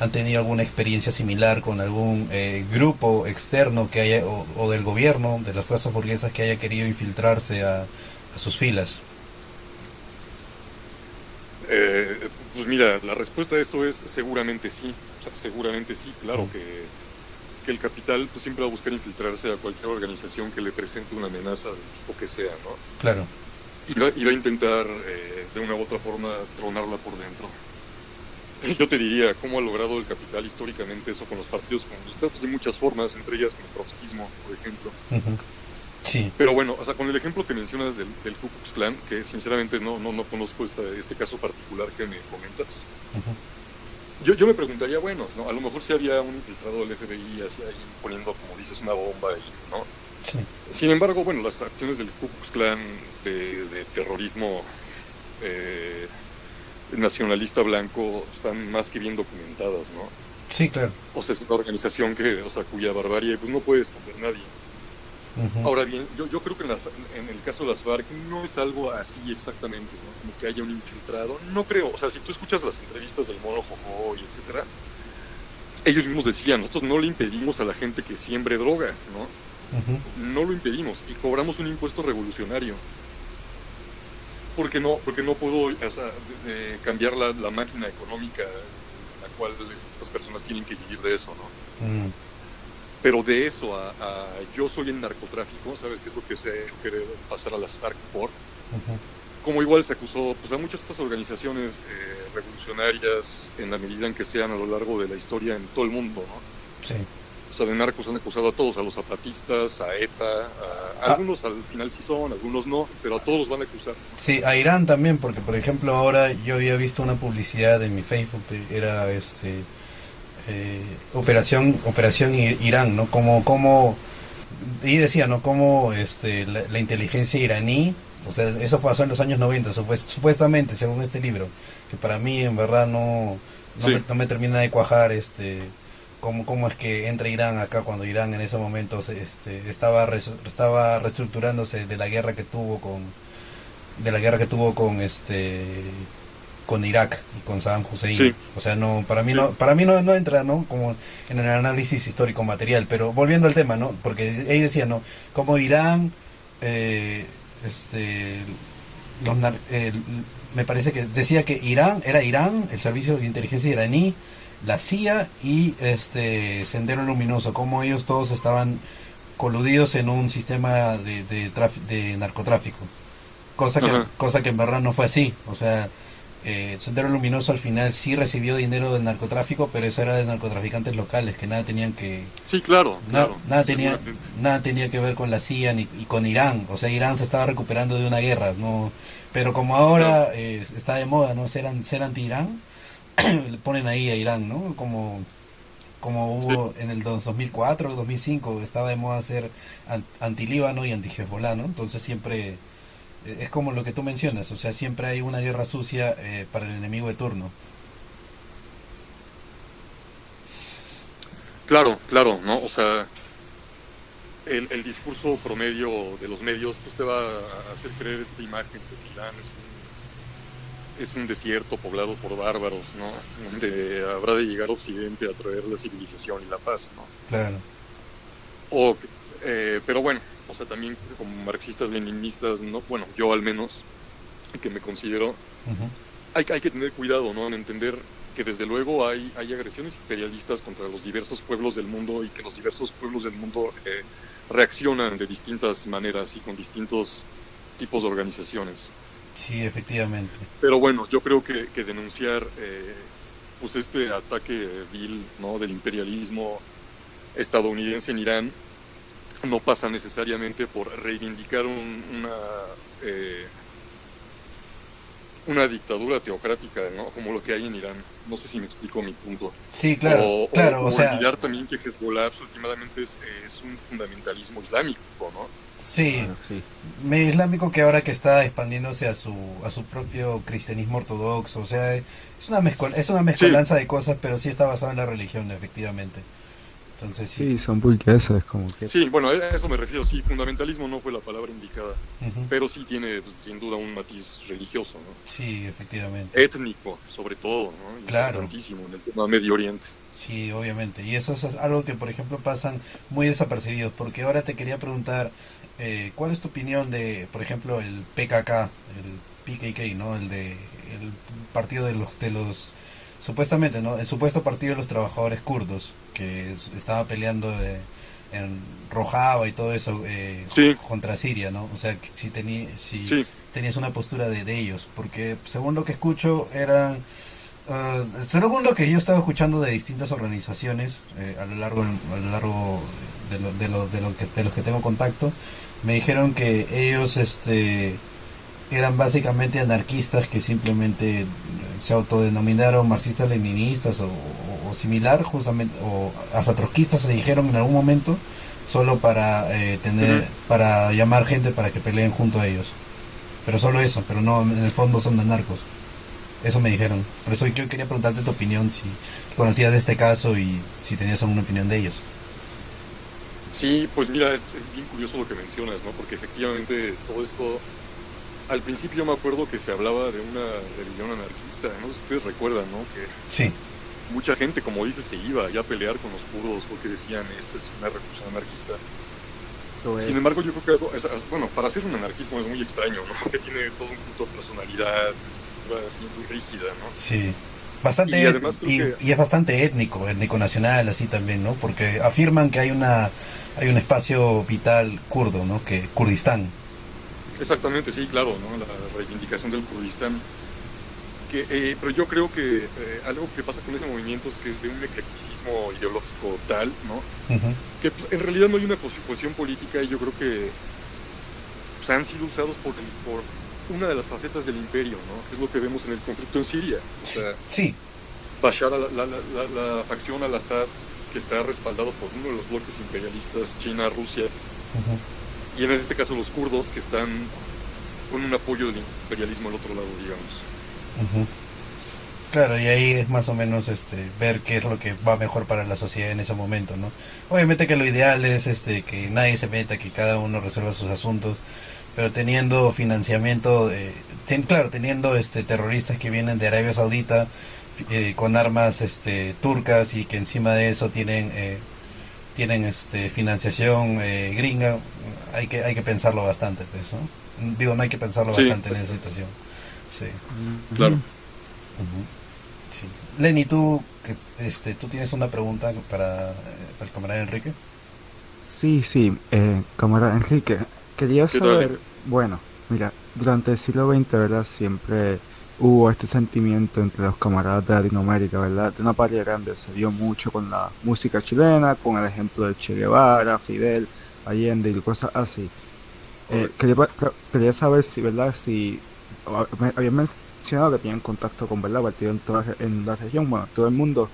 han tenido alguna experiencia similar con algún eh, grupo externo que haya, o, del gobierno, de las fuerzas burguesas que haya querido infiltrarse a, a sus filas. Eh, pues mira, la respuesta a eso es seguramente sí. O sea, seguramente sí, claro que, que, el capital pues, siempre va a buscar infiltrarse a cualquier organización que le presente una amenaza del tipo que sea, ¿no? Claro. Y va, y va a intentar eh, de una u otra forma tronarla por dentro. Yo te diría, ¿cómo ha logrado el capital históricamente eso con los partidos comunistas? Pues de muchas formas, entre ellas con el trotskismo, por ejemplo. Sí. Pero bueno, o sea, con el ejemplo que mencionas del, del Ku Klux Klan, que sinceramente no, no, no conozco este, este caso particular que me comentas, yo, yo me preguntaría, bueno, ¿no? a lo mejor si había un infiltrado del FBI así ahí poniendo, como dices, una bomba ahí, ¿no? Sí. Sin embargo, bueno, las acciones del Ku Klux Klan de, de terrorismo eh, nacionalista blanco están más que bien documentadas, ¿no? Sí, claro. O sea, es una organización que, o sea, cuya barbarie pues no puede esconder nadie. Ahora bien, yo, yo creo que en, la- en el caso de las FARC no es algo así exactamente, ¿no? como que haya un infiltrado. No creo, o sea, si tú escuchas las entrevistas del mono Jojo y etcétera, ellos mismos decían, nosotros no le impedimos a la gente que siembre droga, ¿no? No lo impedimos y cobramos un impuesto revolucionario. Porque no, porque no puedo o sea, cambiar la, la máquina económica la cual estas personas tienen que vivir de eso, ¿no? Pero de eso a, a yo soy el narcotráfico, ¿sabes qué es lo que se ha hecho querer pasar a las FARC por? Ujú. Como igual se acusó pues, a muchas de estas organizaciones eh, revolucionarias en la medida en que sean a lo largo de la historia en todo el mundo, ¿no? Sí. O sea, de narcos han acusado a todos, a los zapatistas, a ETA, a, Ah. algunos al final sí son, algunos no, pero a todos los van a acusar. Sí, a Irán también, porque por ejemplo ahora yo había visto una publicidad en mi Facebook, era este eh, operación operación Irán, ¿no? Como como y decía, ¿no? Como este la, la inteligencia iraní, o sea, eso pasó en los años 90, supuest- supuestamente, según este libro, que para mí en verdad no no, Sí. me, no me termina de cuajar este cómo, cómo es que entra Irán acá cuando Irán en ese momento este, estaba res- estaba reestructurándose de la guerra que tuvo con de la guerra que tuvo con este con Irak y con Saddam Hussein. Sí. O sea, no para mí Sí. no para mí no, no entra, ¿no? Como en el análisis histórico material, pero volviendo al tema, ¿no? Porque ella decía, ¿no? Como Irán eh, este los el- me parece que decía que Irán era Irán, el servicio de inteligencia iraní, la CIA y este Sendero Luminoso, como ellos todos estaban coludidos en un sistema de, de, de narcotráfico. Cosa que, Ajá. cosa que en verdad no fue así. O sea, eh, Sendero Luminoso al final sí recibió dinero del narcotráfico, pero eso era de narcotraficantes locales que nada tenían que, Sí, claro, Na- claro. nada tenía nada tenía que ver con la CIA ni y con Irán. O sea Irán se estaba recuperando de una guerra no pero como ahora eh, está de moda no ser ser anti Irán le ponen ahí a Irán no como como hubo en el dos- 2004 2005 estaba de moda ser an- anti Líbano y anti Hezbollah no entonces siempre es como lo que tú mencionas o sea siempre hay una guerra sucia eh, para el enemigo de turno Claro, claro, ¿no? O sea, el, el discurso promedio de los medios pues te va a hacer creer esta imagen de que Irán es un, es un desierto poblado por bárbaros, ¿no? Donde habrá de llegar a Occidente a traer la civilización y la paz, ¿no? claro O, eh, pero bueno, o sea, también como marxistas leninistas, ¿no? Bueno, yo al menos, que me considero, Ujú. hay, hay que tener cuidado, ¿no? En entender que desde luego hay, hay agresiones imperialistas contra los diversos pueblos del mundo y que los diversos pueblos del mundo eh, reaccionan de distintas maneras y con distintos tipos de organizaciones. sí efectivamente Pero bueno, yo creo que, que denunciar eh, pues este ataque vil ¿no? del imperialismo estadounidense en Irán no pasa necesariamente por reivindicar un- una eh, una dictadura teocrática, ¿no? Como lo que hay en Irán. No sé si me explico mi punto. sí claro o, claro o, o sea olvidar también que Hezbollah últimamente es, es un fundamentalismo islámico, ¿no? Sí, Bueno, sí. islámico que ahora que está expandiéndose a su a su propio cristianismo ortodoxo, o sea, es una mezcol es una mezcolanza de cosas, pero sí está basado en la religión, efectivamente. Entonces sí. Sí, son burgueses, como que... Sí, bueno, a eso me refiero. Sí, fundamentalismo no fue la palabra indicada, Ujú. pero sí tiene pues, sin duda un matiz religioso, ¿no? Sí, efectivamente. Étnico, sobre todo, ¿no? Claro. Importantísimo en el tema Medio Oriente. Sí, obviamente. Y eso es algo que, por ejemplo, pasan muy desapercibidos, porque ahora te quería preguntar, eh, ¿cuál es tu opinión de, por ejemplo, el PKK, el PKK, ¿no? El de el partido de los de los supuestamente, ¿no? El supuesto partido de los trabajadores kurdos que estaba peleando eh, en Rojava y todo eso eh, contra Siria, ¿no? O sea, si, si tenías una postura de, de, ellos, porque según lo que escucho eran Uh, según lo que yo estaba escuchando de distintas organizaciones eh, a lo largo a lo largo de, lo, de, lo, de, lo que, de los que tengo contacto me dijeron que ellos este eran básicamente anarquistas que simplemente se autodenominaron marxistas leninistas o, similar justamente o hasta trotskistas se dijeron en algún momento solo para eh, tener para llamar gente para que peleen junto a ellos pero solo eso pero no en el fondo son anarcos eso me dijeron. Por eso yo quería preguntarte tu opinión, si conocías de este caso y si tenías alguna opinión de ellos. Sí, pues mira, es, bien curioso lo que mencionas, ¿no? Porque efectivamente todo esto, al principio me acuerdo que se hablaba de una religión anarquista, ¿no? Ustedes recuerdan, ¿no? Que sí. Mucha gente, como dice, se iba ya a pelear con los kurdos porque decían, esta es una revolución anarquista. Sin embargo, yo creo que, bueno, para hacer un anarquismo es muy extraño, ¿no? Porque tiene todo un culto de personalidad, muy rígida, ¿no? Sí. Bastante, y, y, es bastante étnico, étnico nacional, así también, ¿no? Porque afirman que hay una hay un espacio vital kurdo, ¿no? Que Kurdistán. Exactamente, sí, claro, ¿no? La reivindicación del Kurdistán. Que, eh, pero yo creo que eh, algo que pasa con ese movimiento es que es de un eclecticismo ideológico tal, ¿no? Que pues, en realidad no hay una posición política y yo creo que pues, han sido usados por, el, por una de las facetas del imperio, ¿no? Es lo que vemos en el conflicto en Siria. O sea, sí. Bashar, la, la, la, facción al-Assad, que está respaldado por uno de los bloques imperialistas, China, Rusia, y en este caso los kurdos, que están con un apoyo del imperialismo al otro lado, digamos. Claro, y ahí es más o menos este ver qué es lo que va mejor para la sociedad en ese momento, ¿no? Obviamente que lo ideal es este que nadie se meta, que cada uno resuelva sus asuntos, pero teniendo financiamiento, de, claro, teniendo este terroristas que vienen de Arabia Saudita eh, con armas este turcas y que encima de eso tienen eh, tienen este financiación eh, gringa, hay que hay que pensarlo bastante, pues, Digo, no hay que pensarlo bastante en esa situación. Sí. Claro. Lenny, tú este tú tienes una pregunta para, el camarada Enrique. Sí, sí, camarada Enrique, Quería saber, bueno, mira, durante el siglo XX, ¿verdad? Siempre hubo este sentimiento entre los camaradas de Latinoamérica, ¿verdad? De una parte grande, se dio mucho con la música chilena, con el ejemplo de Che Guevara, Fidel, Allende y cosas así. Eh, quería, saber si, ¿verdad? Si habían mencionado que tenían contacto con, ¿verdad? Partido en, toda, en la región, bueno, todo el mundo,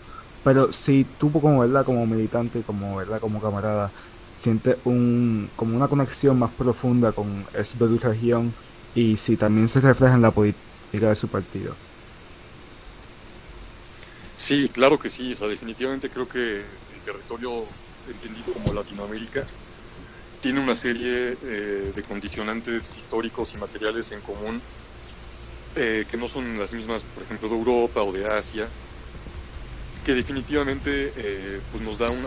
pero si tuvo como, ¿verdad? Como militante, como, ¿verdad? Como camarada, siente un, como una conexión más profunda con eso de tu región y si también se refleja en la política de su partido. Sí, claro que sí, o sea, definitivamente creo que el territorio entendido como Latinoamérica tiene una serie eh, de condicionantes históricos y materiales en común eh, que no son las mismas, por ejemplo, de Europa o de Asia, que definitivamente eh, pues nos da un,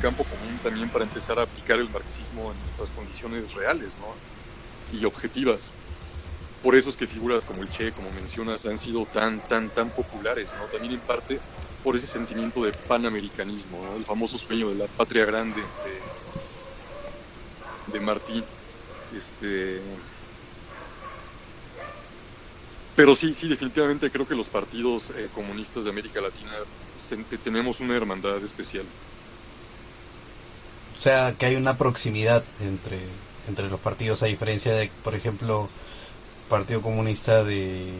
campo común también para empezar a aplicar el marxismo en nuestras condiciones reales ¿no? y objetivas. Por eso es que figuras como el Che, como mencionas, han sido tan, tan, tan populares, ¿no? También en parte por ese sentimiento de panamericanismo, el famoso sueño de la patria grande de, de. Este, pero sí, sí, definitivamente creo que los partidos eh, comunistas de América Latina tenemos una hermandad especial. O sea, que hay una proximidad entre, entre los partidos, a diferencia de, por ejemplo, Partido Comunista de,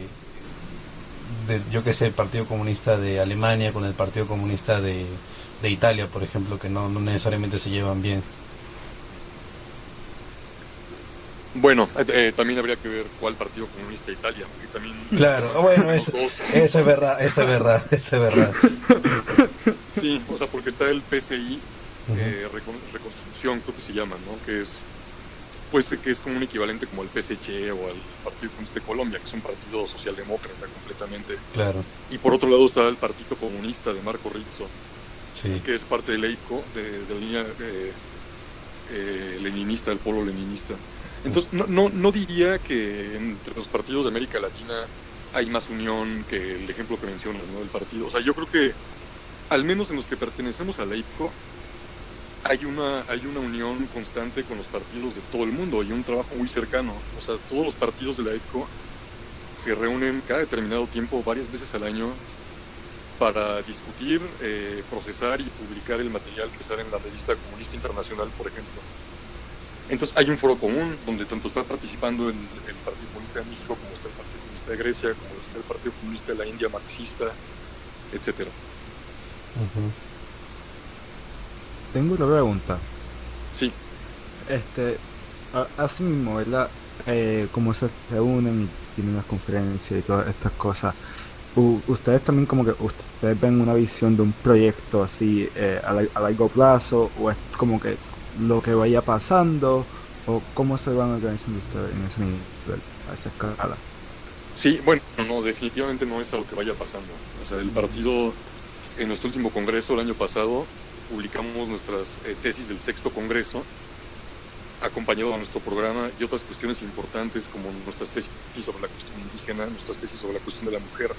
yo que sé, el Partido Comunista de Alemania con el Partido Comunista de, de Italia, por ejemplo, que no, no necesariamente se llevan bien. Bueno, eh, eh, también habría que ver cuál partido comunista de Italia, también... Claro, bueno, eso, es verdad, eso es verdad, eso es verdad. Sí, o sea, porque está el PCI, eh, Reconstrucción, creo que se llama, ¿no? Que es, pues, que es como un equivalente como al PSC o al Partido Comunista de Colombia, que es un partido socialdemócrata completamente. Claro. Y por otro lado está el Partido Comunista de Marco Rizzo, que es parte del EICO, de, de la línea... De, eh, leninista, el polo leninista. Entonces, no, no, no diría que entre los partidos de América Latina hay más unión que el ejemplo que mencionas, ¿no? El partido. O sea, yo creo que, al menos en los que pertenecemos a la IPCO, hay una, hay una unión constante con los partidos de todo el mundo y un trabajo muy cercano. O sea, todos los partidos de la IPCO se reúnen cada determinado tiempo, varias veces al año, para discutir, eh, procesar y publicar el material que sale en la revista Comunista Internacional, por ejemplo. Entonces hay un foro común donde tanto está participando el, el Partido Comunista de México como está el Partido Comunista de Grecia, como está el Partido Comunista de la India marxista, etcétera. Tengo una pregunta. Sí. Este, así mismo, ¿verdad? Eh, como se reúnen y tienen las conferencias y todas estas cosas, ustedes también como que ustedes ven una visión de un proyecto así eh, a, largo plazo o es como que lo que vaya pasando o cómo se van organizando ustedes en ese nivel, a esa escala. Sí, bueno, no, definitivamente no es a lo que vaya pasando. O sea, el partido en nuestro último congreso el año pasado publicamos nuestras eh, tesis del sexto congreso acompañado a nuestro programa y otras cuestiones importantes como nuestras tesis sobre la cuestión indígena, nuestras tesis sobre la cuestión de la mujer.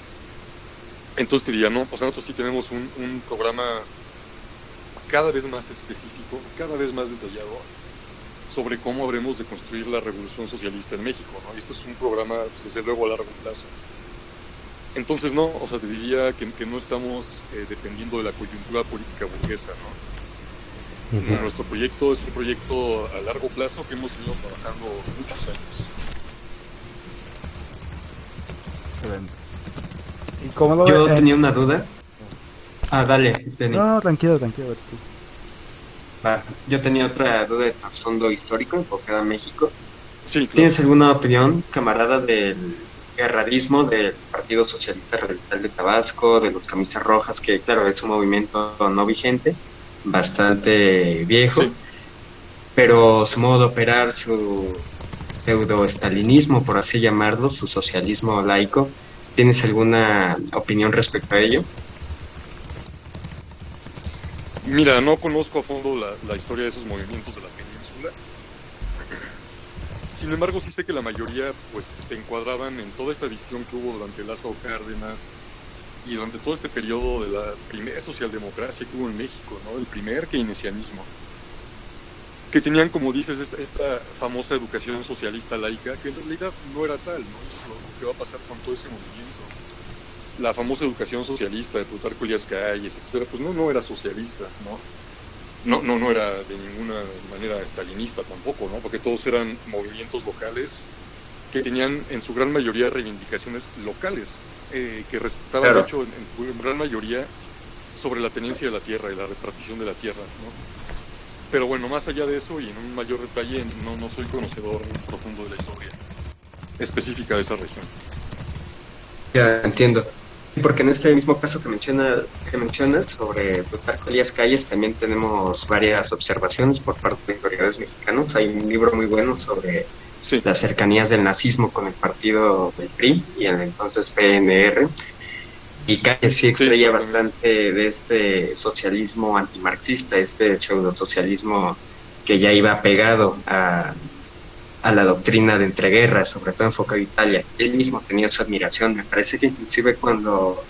Entonces te diría, no, pues nosotros sí tenemos un, un programa cada vez más específico, cada vez más detallado sobre cómo habremos de construir la revolución socialista en México. ¿no? Este es un programa, pues, desde luego, a largo plazo. Entonces, no, o sea, te diría que, que no estamos eh, dependiendo de la coyuntura política burguesa, ¿no? Nuestro proyecto es un proyecto a largo plazo que hemos venido trabajando muchos años. ¿Y cómo lo Yo tenía una duda. Ah, dale, No, tranquilo, tranquilo. yo tenía otra duda de trasfondo histórico enfocada a México. Sí, ¿Tienes alguna opinión, camarada, del guerradismo del Partido Socialista Radical de Tabasco, de los camisas rojas, que claro, es un movimiento no vigente, bastante viejo, pero su modo de operar, su pseudo-estalinismo, por así llamarlo, su socialismo laico, ¿tienes alguna opinión respecto a ello? Mira, no conozco a fondo la, la historia de esos movimientos de la península. Sin embargo, sí sé que la mayoría pues se encuadraban en toda esta visión que hubo durante Lázaro Cárdenas, y durante todo este periodo de la primera socialdemocracia que hubo en México, ¿no? el primer keynesianismo, que tenían, como dices, esta, famosa educación socialista laica, que en realidad no era tal, ¿no? es lo que va a pasar con todo ese movimiento. La famosa educación socialista de Plutarco Elías Calles, etcétera, pues no, no era socialista, ¿no? No, no, no era de ninguna manera estalinista tampoco, ¿no? Porque todos eran movimientos locales que tenían en su gran mayoría reivindicaciones locales, eh, que respetaban mucho en, gran mayoría sobre la tenencia de la tierra y la repartición de la tierra. ¿no? Pero bueno, más allá de eso y en un mayor detalle, no, no soy conocedor profundo de la historia específica de esa región. Ya entiendo. Porque en este mismo caso que, menciona, que mencionas sobre Plutarco Elías Calles, también tenemos varias observaciones por parte de historiadores mexicanos. Hay un libro muy bueno sobre las cercanías del nazismo con el partido del PRI y el entonces PNR. Y Calles sí extraía bastante de este socialismo antimarxista, este pseudo socialismo que ya iba pegado a, a la doctrina de entreguerras, sobre todo enfocado a Italia. Él mismo tenía su admiración. Me parece que inclusive cuando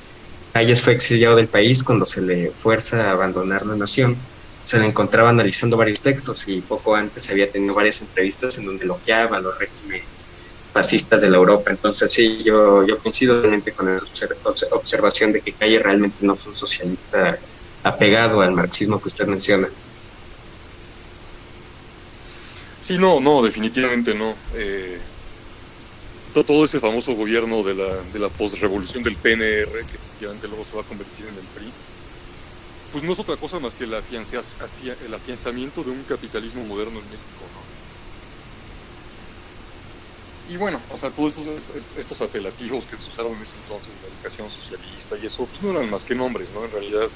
Calles fue exiliado del país, cuando se le fuerza a abandonar la nación, se le encontraba analizando varios textos y poco antes había tenido varias entrevistas en donde elogiaba los regímenes fascistas de la Europa. Entonces sí, yo, yo coincido realmente con esa observación de que Calle realmente no fue un socialista apegado al marxismo que usted menciona. Sí, no, no, definitivamente no. Eh, todo ese famoso gobierno de la, de la posrevolución del PNR, que efectivamente luego se va a convertir en el PRI, pues no es otra cosa más que el, el afianzamiento de un capitalismo moderno en México, ¿no? Y bueno, o sea, todos estos, apelativos que se usaron en ese entonces, la educación socialista y eso, pues no eran más que nombres, ¿no? En realidad,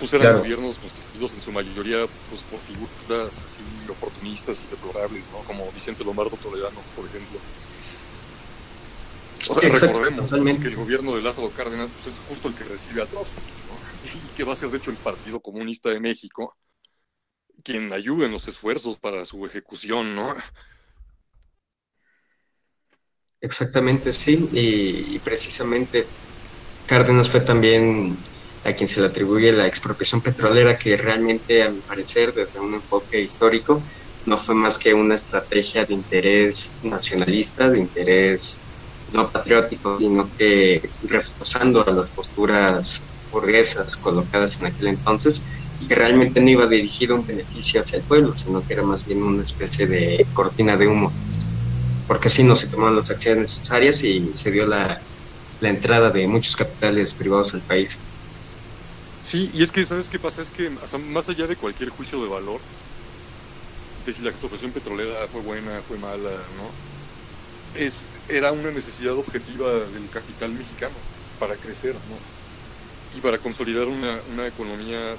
pues eran gobiernos constituidos en su mayoría pues por figuras así oportunistas y deplorables, ¿no? Como Vicente Lombardo Toledano, por ejemplo. O sea, recordemos que el gobierno de Lázaro Cárdenas pues, es justo el que recibe a todos y que va a ser de hecho el Partido Comunista de México, quien ayude en los esfuerzos para su ejecución, ¿no? Exactamente, sí, y, precisamente Cárdenas fue también a quien se le atribuye la expropiación petrolera, que realmente, a mi parecer, desde un enfoque histórico, no fue más que una estrategia de interés nacionalista, de interés no patriótico, sino que reforzando a las posturas burguesas colocadas en aquel entonces, y que realmente no iba dirigido un beneficio hacia el pueblo, sino que era más bien una especie de cortina de humo porque así no se tomaron las acciones necesarias y se dio la, entrada de muchos capitales privados al país. Sí, y es que, ¿sabes qué pasa? Es que más allá de cualquier juicio de valor, de si la expropiación petrolera fue buena, fue mala, ¿no? Es, era una necesidad objetiva del capital mexicano para crecer, ¿no? Y para consolidar una, una economía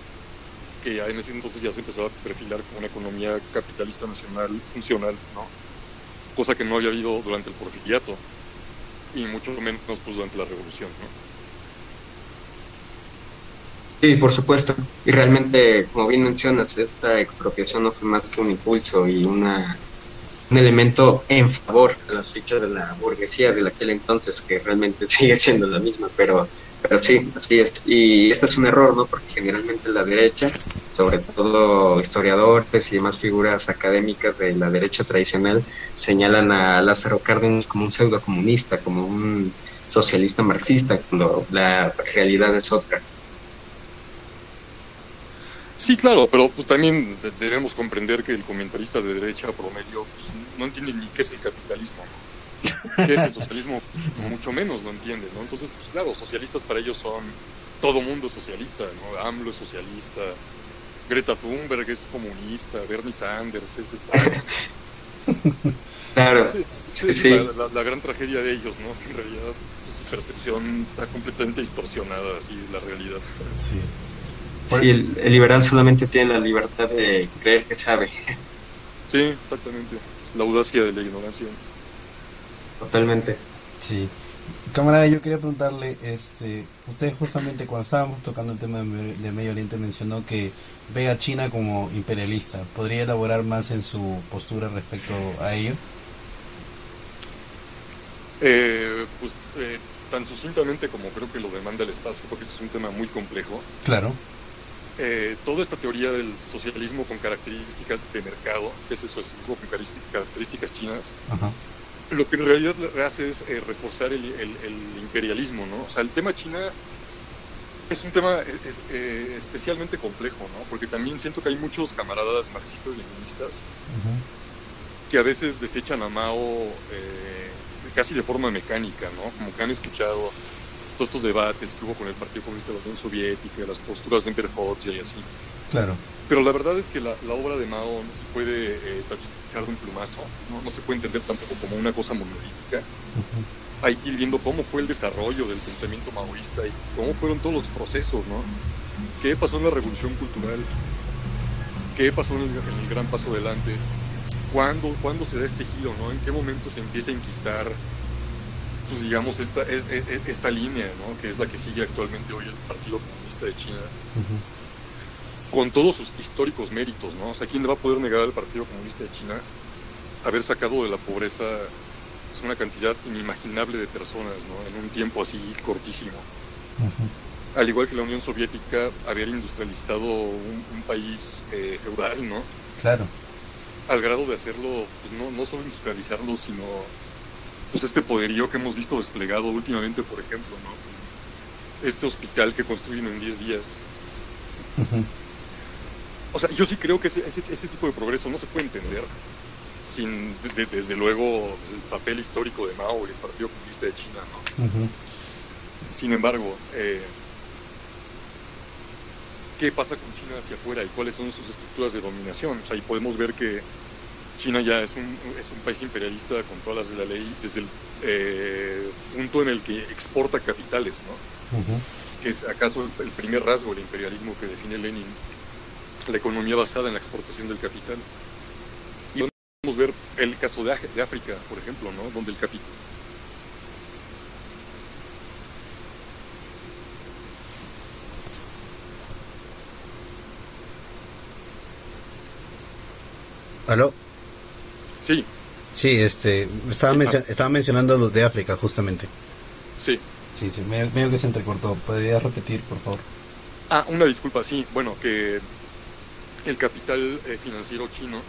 que en ese entonces ya se empezaba a perfilar como una economía capitalista nacional funcional, ¿no? cosa que no había habido durante el porfiriato y mucho menos pues, durante la revolución. Sí, por supuesto. Y realmente, como bien mencionas, esta expropiación no fue más que un impulso y una, un elemento en favor de las fichas de la burguesía de aquel entonces, que realmente sigue siendo la misma, pero pero sí, así es. Y este es un error, ¿no? Porque generalmente la derecha, sobre todo historiadores y demás figuras académicas de la derecha tradicional, señalan a Lázaro Cárdenas como un pseudo comunista, como un socialista marxista, cuando la realidad es otra. Sí, claro, pero pues, también debemos comprender que el comentarista de derecha promedio pues, no entiende ni qué es el capitalismo. ¿Qué es el socialismo? Mucho menos lo entiende, ¿no? Entonces, pues claro, socialistas para ellos son todo mundo socialista, ¿no? AMLO es socialista, Greta Thunberg es comunista, Bernie Sanders es Stalin. Claro, es, La, gran tragedia de ellos, ¿no? En realidad pues, su percepción está completamente distorsionada, así, la realidad. Sí. Sí, el, el, liberal solamente tiene la libertad de creer que sabe. Sí, exactamente. La audacia de la ignorancia. Totalmente. Sí. Camarada, yo quería preguntarle, este, usted justamente cuando estábamos tocando el tema de Medio Oriente mencionó que ve a China como imperialista. ¿Podría elaborar más en su postura respecto a ello? Eh, pues eh, tan sucintamente como creo que lo demanda el espacio, porque es un tema muy complejo. Claro. Eh, toda esta teoría del socialismo con características de mercado, ese socialismo con características chinas, Ajá lo que en realidad hace es eh, reforzar el, imperialismo, ¿no? O sea, el tema China es un tema eh, especialmente complejo, ¿no? Porque también siento que hay muchos camaradas marxistas leninistas que a veces desechan a Mao eh, casi de forma mecánica, ¿no? Como que han escuchado todos estos debates que hubo con el Partido Comunista de la Unión Soviética, las posturas de Enver y así. Claro. Pero la verdad es que la, obra de Mao no se puede eh, de un plumazo, ¿no? no se puede entender tampoco como una cosa monolítica. Hay que ir viendo cómo fue el desarrollo del pensamiento maoísta y cómo fueron todos los procesos, ¿no? ¿Qué pasó en la revolución cultural? ¿Qué pasó en el, gran paso adelante? ¿Cuándo, ¿Cuándo se da este giro, no? ¿En qué momento se empieza a enquistar, pues digamos, esta, e, e, esta línea, ¿no? Que es la que sigue actualmente hoy el Partido Comunista de China con todos sus históricos méritos, ¿no? O sea, ¿quién le va a poder negar al Partido Comunista de China haber sacado de la pobreza pues, una cantidad inimaginable de personas, ¿no? En un tiempo así cortísimo. Al igual que la Unión Soviética, haber industrializado un, país eh, feudal, ¿no? Claro. Al grado de hacerlo, pues no, no solo industrializarlo, sino pues este poderío que hemos visto desplegado últimamente, por ejemplo, ¿no? Este hospital que construyen en 10 días. O sea, yo sí creo que ese, ese, tipo de progreso no se puede entender sin, desde luego, el papel histórico de Mao y el Partido Comunista de China, ¿no? Sin embargo, eh, ¿qué pasa con China hacia afuera y cuáles son sus estructuras de dominación? O sea, ahí podemos ver que China ya es un, es un país imperialista con todas las de la ley desde el eh, punto en el que exporta capitales, ¿no? Que es acaso el primer rasgo del imperialismo que define Lenin la economía basada en la exportación del capital. Y podemos ver el caso de, África, por ejemplo, ¿no? donde el capital ¿Aló? Sí. Sí, este, estaba, estaba mencionando los de África, justamente. Sí. Sí, sí, medio, que se entrecortó. ¿Podrías repetir, por favor? Ah, una disculpa, sí. Bueno, que el capital eh, financiero chino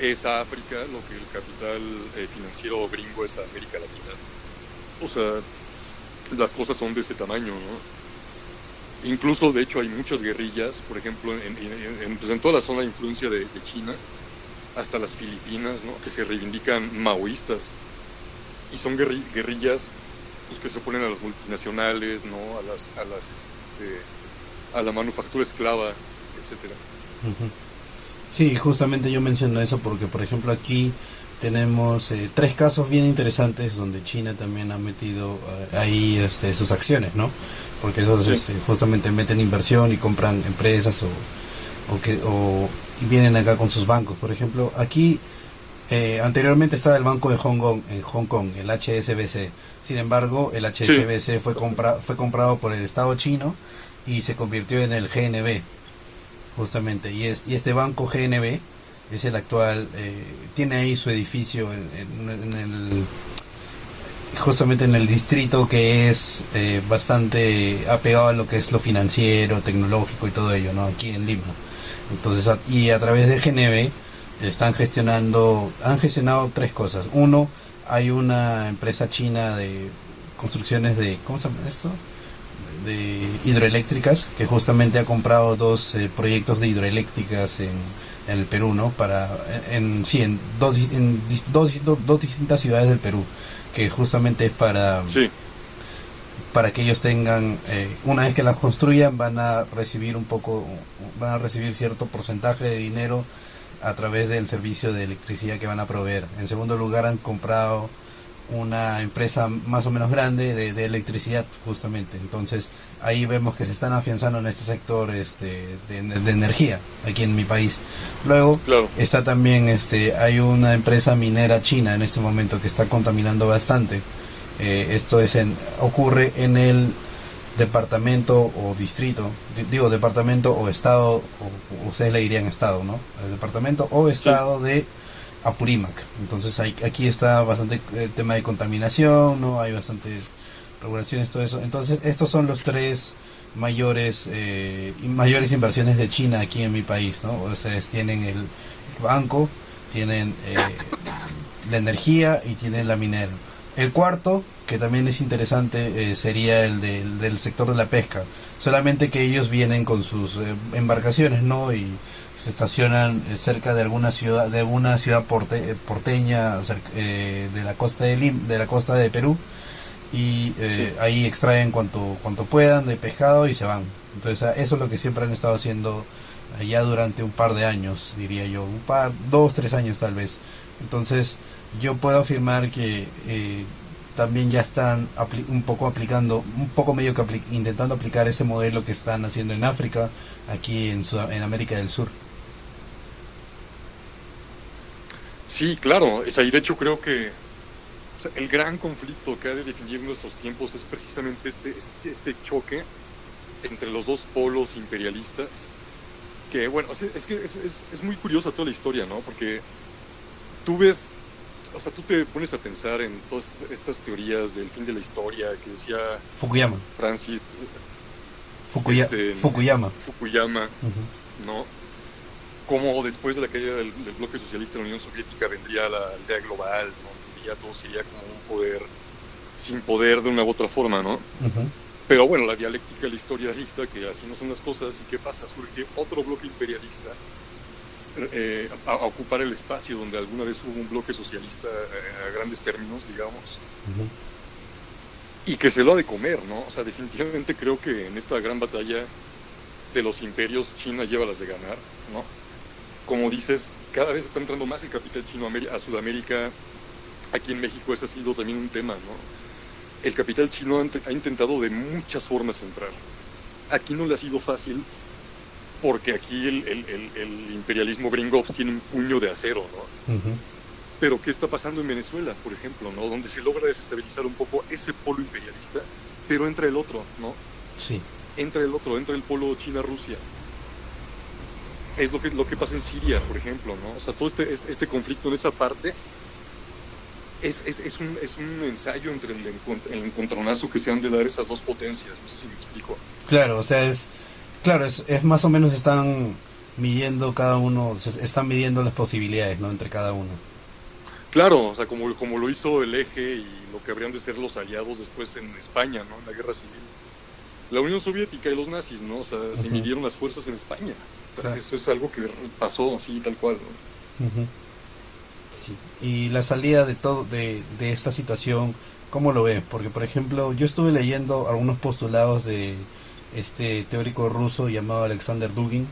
es a África lo que el capital eh, financiero gringo es a América Latina. O sea, las cosas son de ese tamaño, ¿no? Incluso, de hecho, hay muchas guerrillas, por ejemplo, en, pues, toda la zona de influencia de, China, hasta las Filipinas, ¿no? que se reivindican maoístas. Y son guerrillas pues, que se oponen a las multinacionales, ¿no? a, las, a, las, este, a la manufactura esclava, etcétera. Sí, justamente yo menciono eso porque, por ejemplo, aquí tenemos eh, tres casos bien interesantes donde China también ha metido eh, ahí este, sus acciones, ¿no? Porque ellos este, justamente meten inversión y compran empresas o, o que o vienen acá con sus bancos. Por ejemplo, aquí eh, anteriormente estaba el banco de Hong Kong, en Hong Kong, el HSBC. Sin embargo, el HSBC fue, compra, fue comprado por el Estado chino y se convirtió en el GNB, justamente. Y, es, y este banco GNB es el actual, eh, tiene ahí su edificio en, el justamente en el distrito que es eh, bastante apegado a lo que es lo financiero, tecnológico y todo ello, ¿no? Aquí en Lima. Entonces, y a través de GNB están gestionando, han gestionado tres cosas. Uno, hay una empresa china de construcciones de, ¿cómo se llama esto? De hidroeléctricas, que justamente ha comprado dos eh, proyectos de hidroeléctricas en, el Perú, ¿no? Para, en, sí, en, dos, en dos, dos, distintas ciudades del Perú, que justamente es para... para que ellos tengan eh, una vez que las construyan van a recibir un poco van a recibir cierto porcentaje de dinero a través del servicio de electricidad que van a proveer. En segundo lugar, han comprado una empresa más o menos grande de, electricidad justamente. Entonces ahí vemos que se están afianzando en este sector este de, energía aquí en mi país. Luego está también este hay una empresa minera china en este momento que está contaminando bastante eh, esto es en ocurre en el departamento o distrito, digo departamento o estado, o, ustedes le dirían estado, ¿no? El departamento o estado de Apurímac. Entonces hay, aquí está bastante el eh, tema de contaminación, ¿no? Hay bastantes regulaciones, todo eso. Entonces estos son los tres mayores eh, mayores inversiones de China aquí en mi país, ¿no? O sea, tienen el banco, tienen eh, la energía y tienen la minera. El cuarto, que también es interesante, eh, sería el del sector de la pesca. Solamente que ellos vienen con sus eh, embarcaciones, ¿no? Y se estacionan eh, cerca de alguna ciudad, de una ciudad porte, porteña de la costa de Lim, de la costa de Perú y ahí extraen cuanto cuanto puedan de pescado y se van. Entonces eso es lo que siempre han estado haciendo ya durante un par de años, diría yo, un par, dos, tres años tal vez. Entonces yo puedo afirmar que eh, también ya están un poco aplicando, un poco medio que intentando aplicar ese modelo que están haciendo en África, aquí en, en América del Sur. Sí, claro, es ahí de hecho creo que el gran conflicto que ha de definir nuestros tiempos es precisamente este, este, este choque entre los dos polos imperialistas, que bueno, es, que es, es muy curiosa toda la historia, ¿no? Porque tú ves o sea, tú te pones a pensar en todas estas teorías del fin de la historia que decía Fukuyama. Francis. Este, Fukuyama. Fukuyama, ¿no? Como después de la caída del, bloque socialista en la Unión Soviética vendría la idea global, ¿no? ya todo sería como un poder sin poder de una u otra forma, ¿no? Pero bueno, la dialéctica de la historia dicta que así no son las cosas y ¿qué pasa? Surge otro bloque imperialista eh, a, ocupar el espacio donde alguna vez hubo un bloque socialista eh, a grandes términos, digamos, y que se lo ha de comer, ¿no? O sea, definitivamente creo que en esta gran batalla de los imperios, China lleva las de ganar, ¿no? Como dices, cada vez está entrando más el capital chino a Sudamérica. Aquí en México ese ha sido también un tema, ¿no? El capital chino ha intentado de muchas formas entrar. Aquí no le ha sido fácil porque aquí el, imperialismo gringo tiene un puño de acero, ¿no? Pero ¿qué está pasando en Venezuela, por ejemplo, ¿no? Donde se logra desestabilizar un poco ese polo imperialista, pero entra el otro, ¿no? Sí. Entra el otro, entra el polo China-Rusia. es lo que, lo que pasa en Siria, por ejemplo, ¿no? O sea, todo este, este, este conflicto en esa parte es, es, es, un, es un ensayo entre el, el, encontronazo que se han de dar esas dos potencias, no sé si me explico. Claro, o sea, es, claro, es, es más o menos están midiendo cada uno, están midiendo las posibilidades, ¿no? Entre cada uno. Claro, o sea, como, como lo hizo el eje y lo que habrían de ser los aliados después en España, ¿no? En la guerra civil. La Unión Soviética y los nazis, ¿no? O sea, se midieron las fuerzas en España. Eso es algo que pasó así, tal cual, ¿no? Sí. Y la salida de todo, de, de esta situación, ¿cómo lo ves? Porque, por ejemplo, yo estuve leyendo algunos postulados de este teórico ruso llamado Alexander Dugin,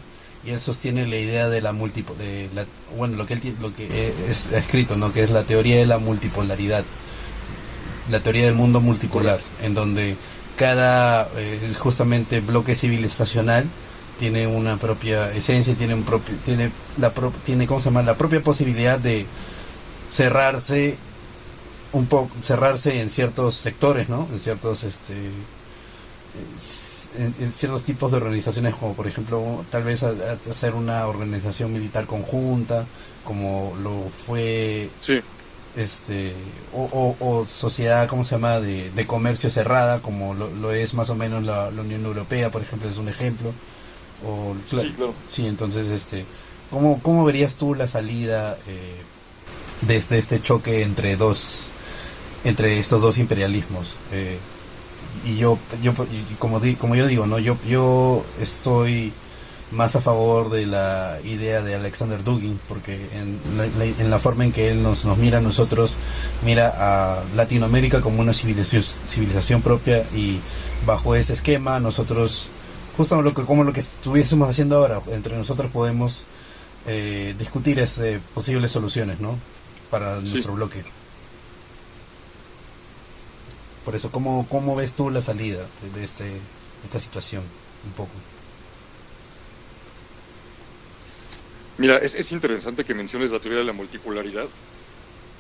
y él sostiene la idea de la multipo de la, bueno lo que él lo que es escrito no que es la teoría de la multipolaridad. La teoría del mundo multipolar en donde cada eh, justamente bloque civilizacional tiene una propia esencia tiene un propio tiene la tiene cómo se llama la propia posibilidad de cerrarse un poco cerrarse en ciertos sectores no en ciertos este en, ciertos tipos de organizaciones, como por ejemplo, tal vez hacer una organización militar conjunta, como lo fue este o, sociedad, ¿cómo se llama?, de, comercio cerrada, como lo, es más o menos la, Unión Europea, por ejemplo, es un ejemplo. O, sí, claro. Sí, entonces, este, ¿cómo, cómo verías tú la salida eh, de, este choque entre dos entre estos dos imperialismos? Eh, y yo, yo como, como yo digo, no yo, yo estoy más a favor de la idea de Alexander Dugin, porque en la, en la forma en que él nos, nos mira a nosotros, mira a Latinoamérica como una civilización, civilización propia y bajo ese esquema nosotros, justo lo que, como lo que estuviésemos haciendo ahora, entre nosotros podemos eh, discutir este, posibles soluciones ¿no? para nuestro bloque. Por eso, ¿cómo, cómo ves tú la salida de, este, de esta situación? Un poco. Mira, es, es, interesante que menciones la teoría de la multipolaridad,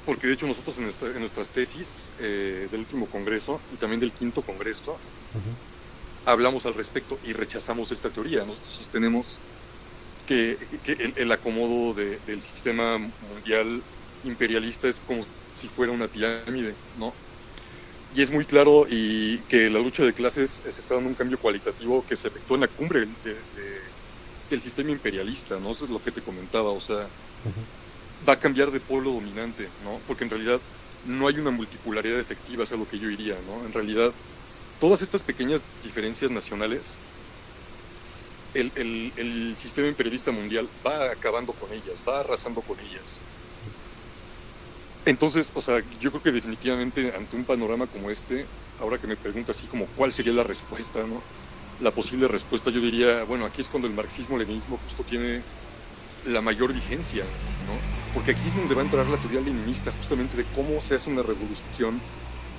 porque de hecho nosotros en, en nuestras tesis eh, del último congreso y también del quinto congreso hablamos al respecto y rechazamos esta teoría. Nosotros sostenemos que, que el, el, acomodo de, del sistema mundial imperialista es como si fuera una pirámide, ¿no? Y es muy claro y que la lucha de clases se está dando un cambio cualitativo que se efectuó en la cumbre del sistema imperialista, ¿no? Eso es lo que te comentaba, o sea, va a cambiar de pueblo dominante, ¿no? Porque en realidad no hay una multipolaridad efectiva, es lo que yo diría, ¿no? En realidad, todas estas pequeñas diferencias nacionales, el, el, el sistema imperialista mundial va acabando con ellas, va arrasando con ellas. Entonces, o sea, yo creo que definitivamente ante un panorama como este, ahora que me pregunta así como cuál sería la respuesta, ¿no? La posible respuesta yo diría, bueno, aquí es cuando el marxismo-leninismo justo tiene la mayor vigencia, ¿no? Porque aquí es donde va a entrar la teoría leninista justamente de cómo se hace una revolución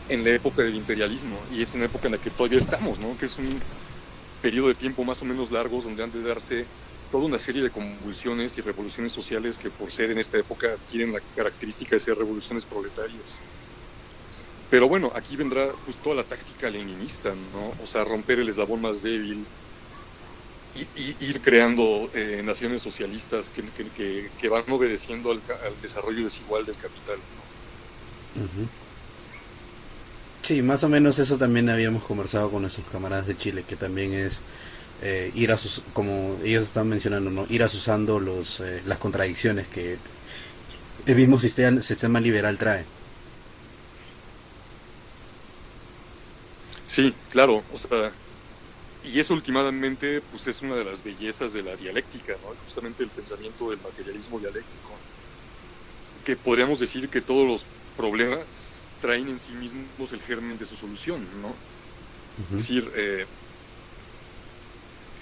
en la época del imperialismo y es en la época en la que todavía estamos, ¿no? Que es un periodo de tiempo más o menos largo donde han de darse toda una serie de convulsiones y revoluciones sociales que por ser en esta época tienen la característica de ser revoluciones proletarias. Pero bueno, aquí vendrá pues toda la táctica leninista, ¿no? O sea, romper el eslabón más débil y, ir creando eh, naciones socialistas que, que, que, van obedeciendo al, desarrollo desigual del capital. Sí, más o menos eso también habíamos conversado con nuestros camaradas de Chile, que también es eh, ir a sus, como ellos están mencionando, ¿no? ir asusando los, eh, las contradicciones que el mismo sistema, sistema liberal trae. Sí, claro, o sea, y eso últimamente pues es una de las bellezas de la dialéctica, ¿no? justamente el pensamiento del materialismo dialéctico, que podríamos decir que todos los problemas traen en sí mismos el germen de su solución, ¿no? Es decir, eh,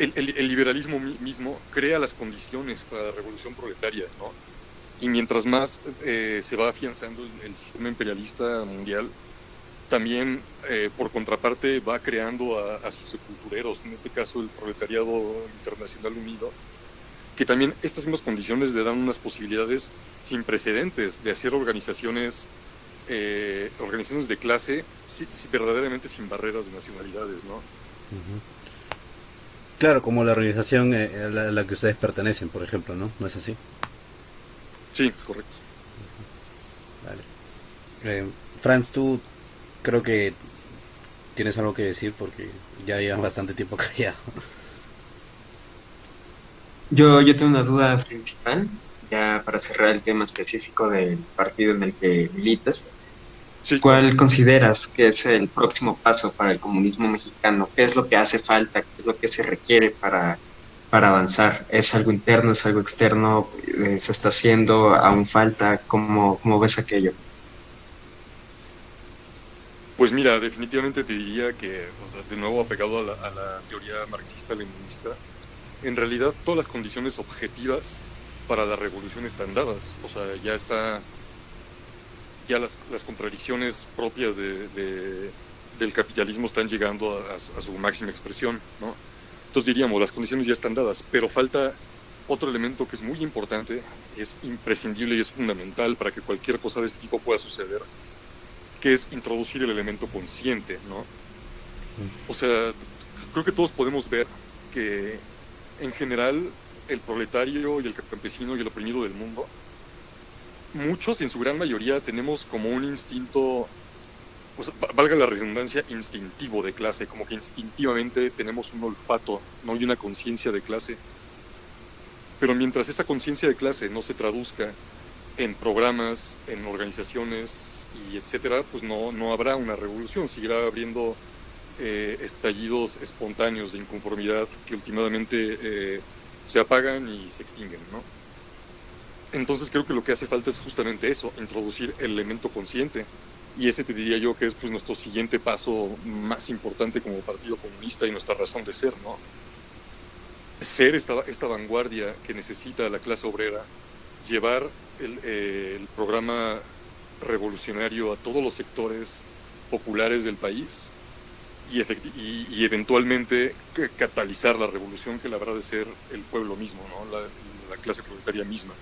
el, liberalismo mismo crea las condiciones para la revolución proletaria, ¿no? Y mientras más eh, se va afianzando el, sistema imperialista mundial, también eh, por contraparte va creando a, sus sepultureros, en este caso el proletariado internacional unido, que también estas mismas condiciones le dan unas posibilidades sin precedentes de hacer organizaciones, eh, organizaciones de clase verdaderamente sin barreras de nacionalidades, ¿no? Claro, como la organización eh, a la, que ustedes pertenecen, por ejemplo, ¿no? ¿No es así? Sí, correcto. Vale. Eh, Franz, tú creo que tienes algo que decir porque ya llevas bastante tiempo callado. Yo, yo tengo una duda principal, ya para cerrar el tema específico del partido en el que militas. ¿Cuál consideras que es el próximo paso para el comunismo mexicano? ¿Qué es lo que hace falta? ¿Qué es lo que se requiere para, para avanzar? ¿Es algo interno? ¿Es algo externo? Eh, ¿Se está haciendo? ¿Aún falta? ¿Cómo, cómo ves aquello? Pues mira, definitivamente te diría que, de nuevo apegado a la, a la teoría marxista-leninista, en realidad todas las condiciones objetivas para la revolución están dadas. O sea, ya está ya las, las contradicciones propias de, del capitalismo están llegando a, su máxima expresión, ¿no? Entonces diríamos, las condiciones ya están dadas, pero falta otro elemento que es muy importante, es imprescindible y es fundamental para que cualquier cosa de este tipo pueda suceder, que es introducir el elemento consciente, ¿no? O sea, creo que todos podemos ver que en general el proletario y el campesino y el oprimido del mundo muchos, en su gran mayoría, tenemos como un instinto, valga la redundancia, instintivo de clase, como que instintivamente tenemos un olfato, no hay una conciencia de clase. Pero mientras esa conciencia de clase no se traduzca en programas, en organizaciones y etcétera, pues no, no habrá una revolución, seguirá habiendo eh, estallidos espontáneos de inconformidad que últimamente eh, se apagan y se extinguen, ¿no? Entonces creo que lo que hace falta es justamente eso, introducir el elemento consciente. Y ese te diría yo que es pues nuestro siguiente paso más importante como Partido Comunista y nuestra razón de ser, ¿no? Ser esta, vanguardia que necesita la clase obrera, llevar el, eh, el programa revolucionario a todos los sectores populares del país y, y, eventualmente catalizar la revolución que la habrá de ser el pueblo mismo, ¿no? la clase proletaria misma.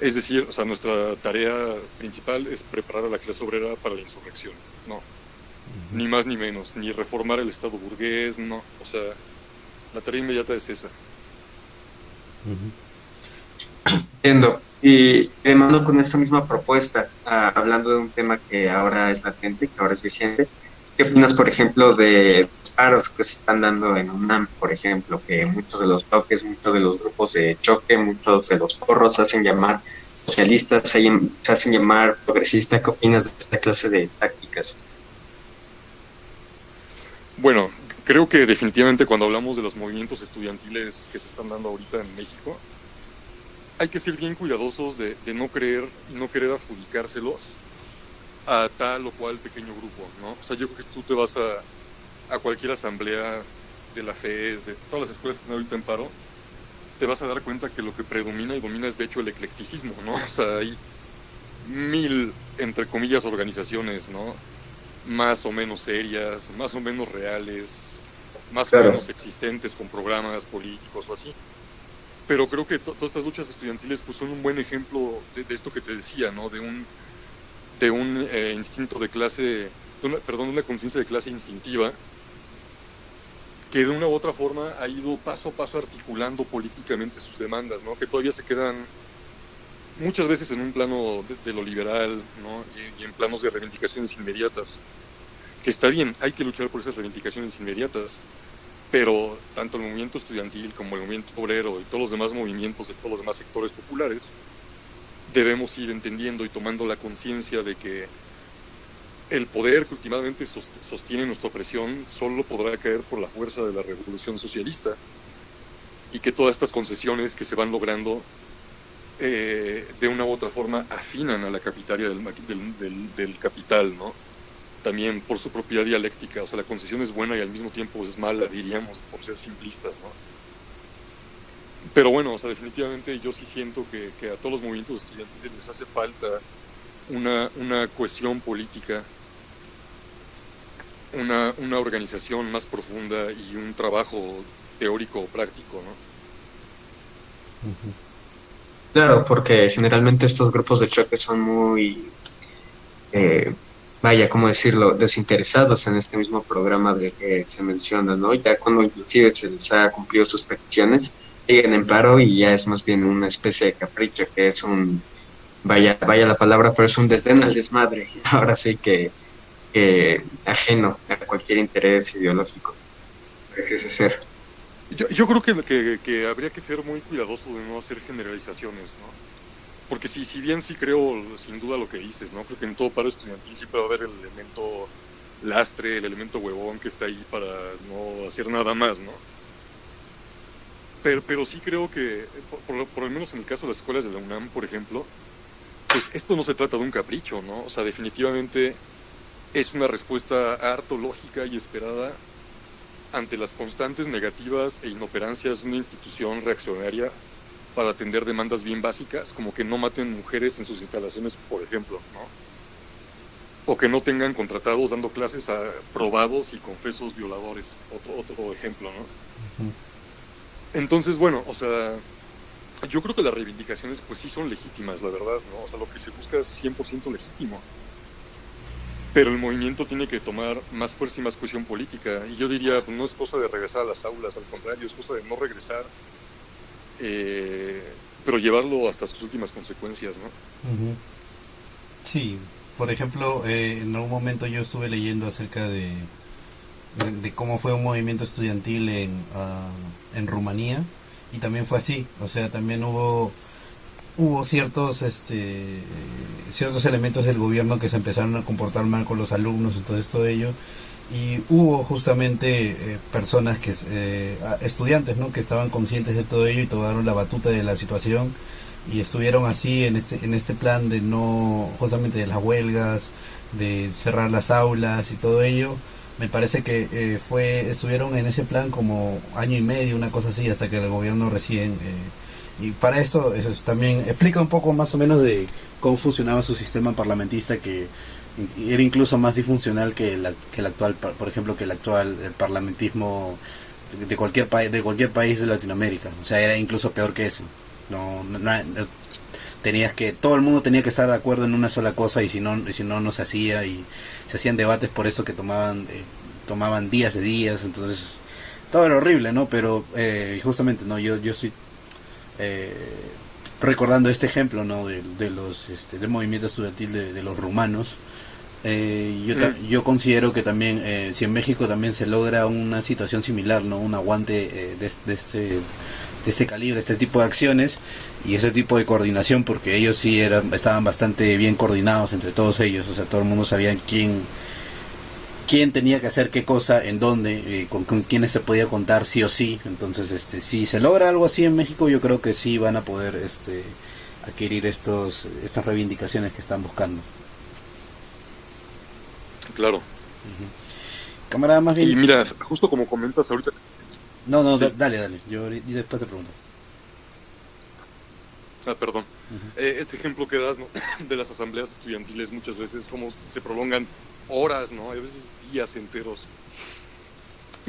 Es decir, o sea, nuestra tarea principal es preparar a la clase obrera para la insurrección, no. Ni más ni menos, ni reformar el Estado burgués, no. O sea, la tarea inmediata es esa. Entiendo. Y de mano con esta misma propuesta, ah, hablando de un tema que ahora es latente, que ahora es vigente, ¿qué opinas, por ejemplo, de paros que se están dando en UNAM, por ejemplo, que muchos de los toques, muchos de los grupos de choque, muchos de los porros se hacen llamar socialistas, se, hacen llamar progresistas. ¿Qué opinas de esta clase de tácticas? Bueno, creo que definitivamente cuando hablamos de los movimientos estudiantiles que se están dando ahorita en México, hay que ser bien cuidadosos de, no creer no querer adjudicárselos a tal o cual pequeño grupo, ¿no? O sea, yo creo que tú te vas a, a cualquier asamblea de la FES, de todas las escuelas que están ahorita en paro, te vas a dar cuenta que lo que predomina y domina es de hecho el eclecticismo, ¿no? O sea, hay mil, entre comillas, organizaciones, ¿no? Más o menos serias, más o menos reales, más o menos existentes con programas políticos o así. Pero creo que todas estas luchas estudiantiles pues, son un buen ejemplo de, esto que te decía, ¿no? De un, de un eh, instinto de clase, de una, perdón, una conciencia de clase instintiva que de una u otra forma ha ido paso a paso articulando políticamente sus demandas, ¿no? que todavía se quedan muchas veces en un plano de, lo liberal ¿no? y, y, en planos de reivindicaciones inmediatas, que está bien, hay que luchar por esas reivindicaciones inmediatas, pero tanto el movimiento estudiantil como el movimiento obrero y todos los demás movimientos de todos los demás sectores populares, debemos ir entendiendo y tomando la conciencia de que el poder que últimamente sostiene nuestra opresión solo podrá caer por la fuerza de la revolución socialista y que todas estas concesiones que se van logrando eh, de una u otra forma afinan a la capitaria del, capital, ¿no? También por su propia dialéctica, o sea, la concesión es buena y al mismo tiempo es mala, diríamos, por ser simplistas, ¿no? Pero bueno, o sea, definitivamente yo sí siento que, que a todos los movimientos estudiantiles les hace falta una, una cohesión política, una, una organización más profunda y un trabajo teórico o práctico, ¿no? Claro, porque generalmente estos grupos de choque son muy, eh, vaya, ¿cómo decirlo?, desinteresados en este mismo programa de que se menciona, ¿no? Ya cuando inclusive se les ha cumplido sus peticiones, siguen en paro y ya es más bien una especie de capricho, que es un, vaya, vaya la palabra, pero es un desdén al desmadre. Ahora sí que, ajeno a cualquier interés ideológico. Pareciese ser. Yo, yo creo que, que, que, habría que ser muy cuidadoso de no hacer generalizaciones, ¿no? Porque si, si bien sí creo, sin duda, lo que dices, ¿no? Creo que en todo paro estudiantil siempre va a haber el elemento lastre, el elemento huevón que está ahí para no hacer nada más, ¿no? Pero, sí creo que, por, lo menos en el caso de las escuelas de la UNAM, por ejemplo, pues esto no se trata de un capricho, ¿no? O sea, definitivamente es una respuesta harto lógica y esperada ante las constantes negativas e inoperancias de una institución reaccionaria para atender demandas bien básicas, como que no maten mujeres en sus instalaciones, por ejemplo, ¿no? O que no tengan contratados dando clases a probados y confesos violadores, otro ejemplo, ¿no? Entonces, bueno, o sea, yo creo que las reivindicaciones pues sí son legítimas, la verdad, ¿no? O sea, lo que se busca es 100% legítimo. Pero el movimiento tiene que tomar más fuerza y más cohesión política. Y yo diría, pues no es cosa de regresar a las aulas, al contrario, es cosa de no regresar, eh, pero llevarlo hasta sus últimas consecuencias, ¿no? Sí, por ejemplo, eh, en algún momento yo estuve leyendo acerca de, de, cómo fue un movimiento estudiantil en, uh, en Rumanía. Y también fue así, o sea, también hubo hubo ciertos este ciertos elementos del gobierno que se empezaron a comportar mal con los alumnos entonces todo ello. Y hubo justamente eh, personas que eh, estudiantes no que estaban conscientes de todo ello y tomaron la batuta de la situación y estuvieron así en este en este plan de no justamente de las huelgas de cerrar las aulas y todo ello me parece que eh, fue estuvieron en ese plan como año y medio una cosa así hasta que el gobierno recién eh, y para eso, también explica un poco más o menos de cómo funcionaba su sistema parlamentista que era incluso más disfuncional que, la, que el actual por ejemplo que el actual el parlamentismo de cualquier país de cualquier país de Latinoamérica. O sea era incluso peor que eso. No tenías que todo el mundo tenía que estar de acuerdo en una sola cosa y si no si no no se hacía y se hacían debates por eso que tomaban eh, tomaban días de días entonces todo era horrible no pero eh, justamente no yo yo estoy eh, recordando este ejemplo no de, de los este, del movimiento estudiantil de, los rumanos yo, mm. yo considero que también si en México también se logra una situación similar no un aguante de, de este de este calibre, este tipo de acciones y ese tipo de coordinación, porque ellos sí eran, estaban bastante bien coordinados entre todos ellos, o sea, todo el mundo sabía quién, quién tenía que hacer qué cosa, en dónde, eh, con, con quiénes se podía contar sí o sí. Entonces, este, si se logra algo así en México, yo creo que sí van a poder este, adquirir estos, estas reivindicaciones que están buscando. Claro. Cámara más bien. Y mira, justo como comentas ahorita, no, no, dale, dale. Yo y después te pregunto. Ah, perdón. Eh, este ejemplo que das ¿no? de las asambleas estudiantiles muchas veces como se prolongan horas, ¿no? A veces días enteros.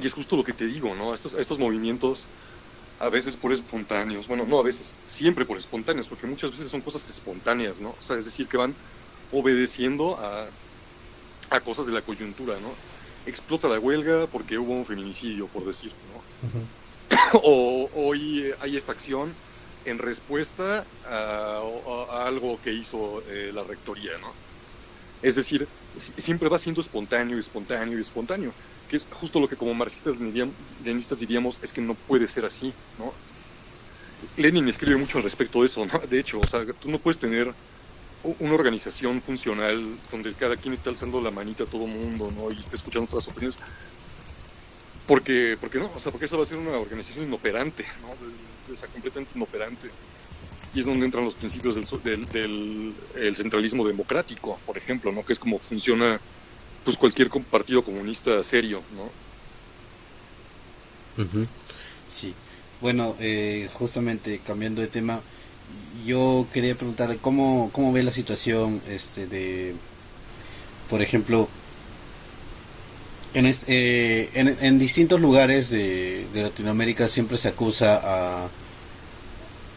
Y es justo lo que te digo, ¿no? Estos, estos movimientos, a veces por espontáneos, bueno, no a veces, siempre por espontáneos, porque muchas veces son cosas espontáneas, ¿no? O sea, es decir, que van obedeciendo a, a cosas de la coyuntura, ¿no? Explota la huelga porque hubo un feminicidio, por decir, ¿no? o hoy hay esta acción en respuesta a, algo que hizo eh, la rectoría, ¿no? Es decir, siempre va siendo espontáneo, espontáneo, espontáneo, que es justo lo que como marxistas leninistas diríamos es que no puede ser así, ¿no? Lenin escribe mucho al respecto de eso, ¿no? De hecho, o sea, tú no puedes tener una organización funcional donde cada quien está alzando la manita a todo mundo, ¿no? Y está escuchando todas las opiniones. Porque, porque no, o sea, porque esa va a ser una organización inoperante, ¿no? O sea, completamente inoperante. Y es donde entran los principios del, del, centralismo democrático, por ejemplo, ¿no? Que es como funciona pues cualquier partido comunista serio, ¿no? Sí. Bueno, eh, justamente cambiando de tema, yo quería preguntarle cómo, cómo ve la situación este de, por ejemplo, en, eh, en, distintos lugares de, Latinoamérica siempre se acusa a,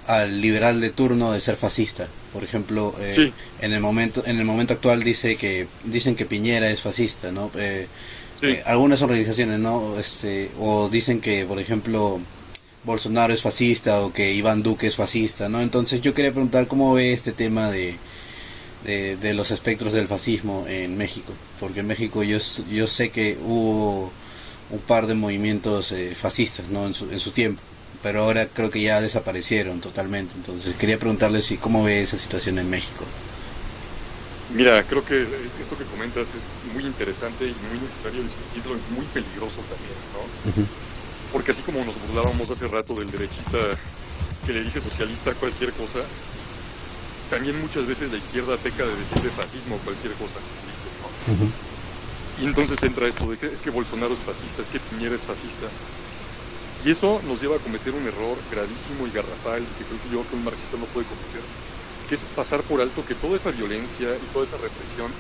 al liberal de turno de ser fascista. Por ejemplo, eh, en el momento en el momento actual dice que dicen que Piñera es fascista, ¿no? Eh, eh, algunas organizaciones, ¿no? Este, o dicen que, por ejemplo, Bolsonaro es fascista o que Iván Duque es fascista, ¿no? Entonces yo quería preguntar cómo ve este tema de, de, los espectros del fascismo en México, porque en México yo, yo sé que hubo un par de movimientos eh, fascistas, ¿no? En su, en su tiempo, pero ahora creo que ya desaparecieron totalmente, entonces quería preguntarle si cómo ve esa situación en México. Mira, creo que esto que comentas es muy interesante y muy necesario discutirlo y muy peligroso también, ¿no? Porque así como nos burlábamos hace rato del derechista que le dice socialista cualquier cosa, también muchas veces la izquierda peca de decirle fascismo o cualquier cosa, dices, ¿no? Y entonces entra esto de que es que Bolsonaro es fascista, es que Piñera es fascista. Y eso nos lleva a cometer un error gravísimo y garrafal que creo que yo que un marxista no puede cometer, que es pasar por alto que toda esa violencia y toda esa represión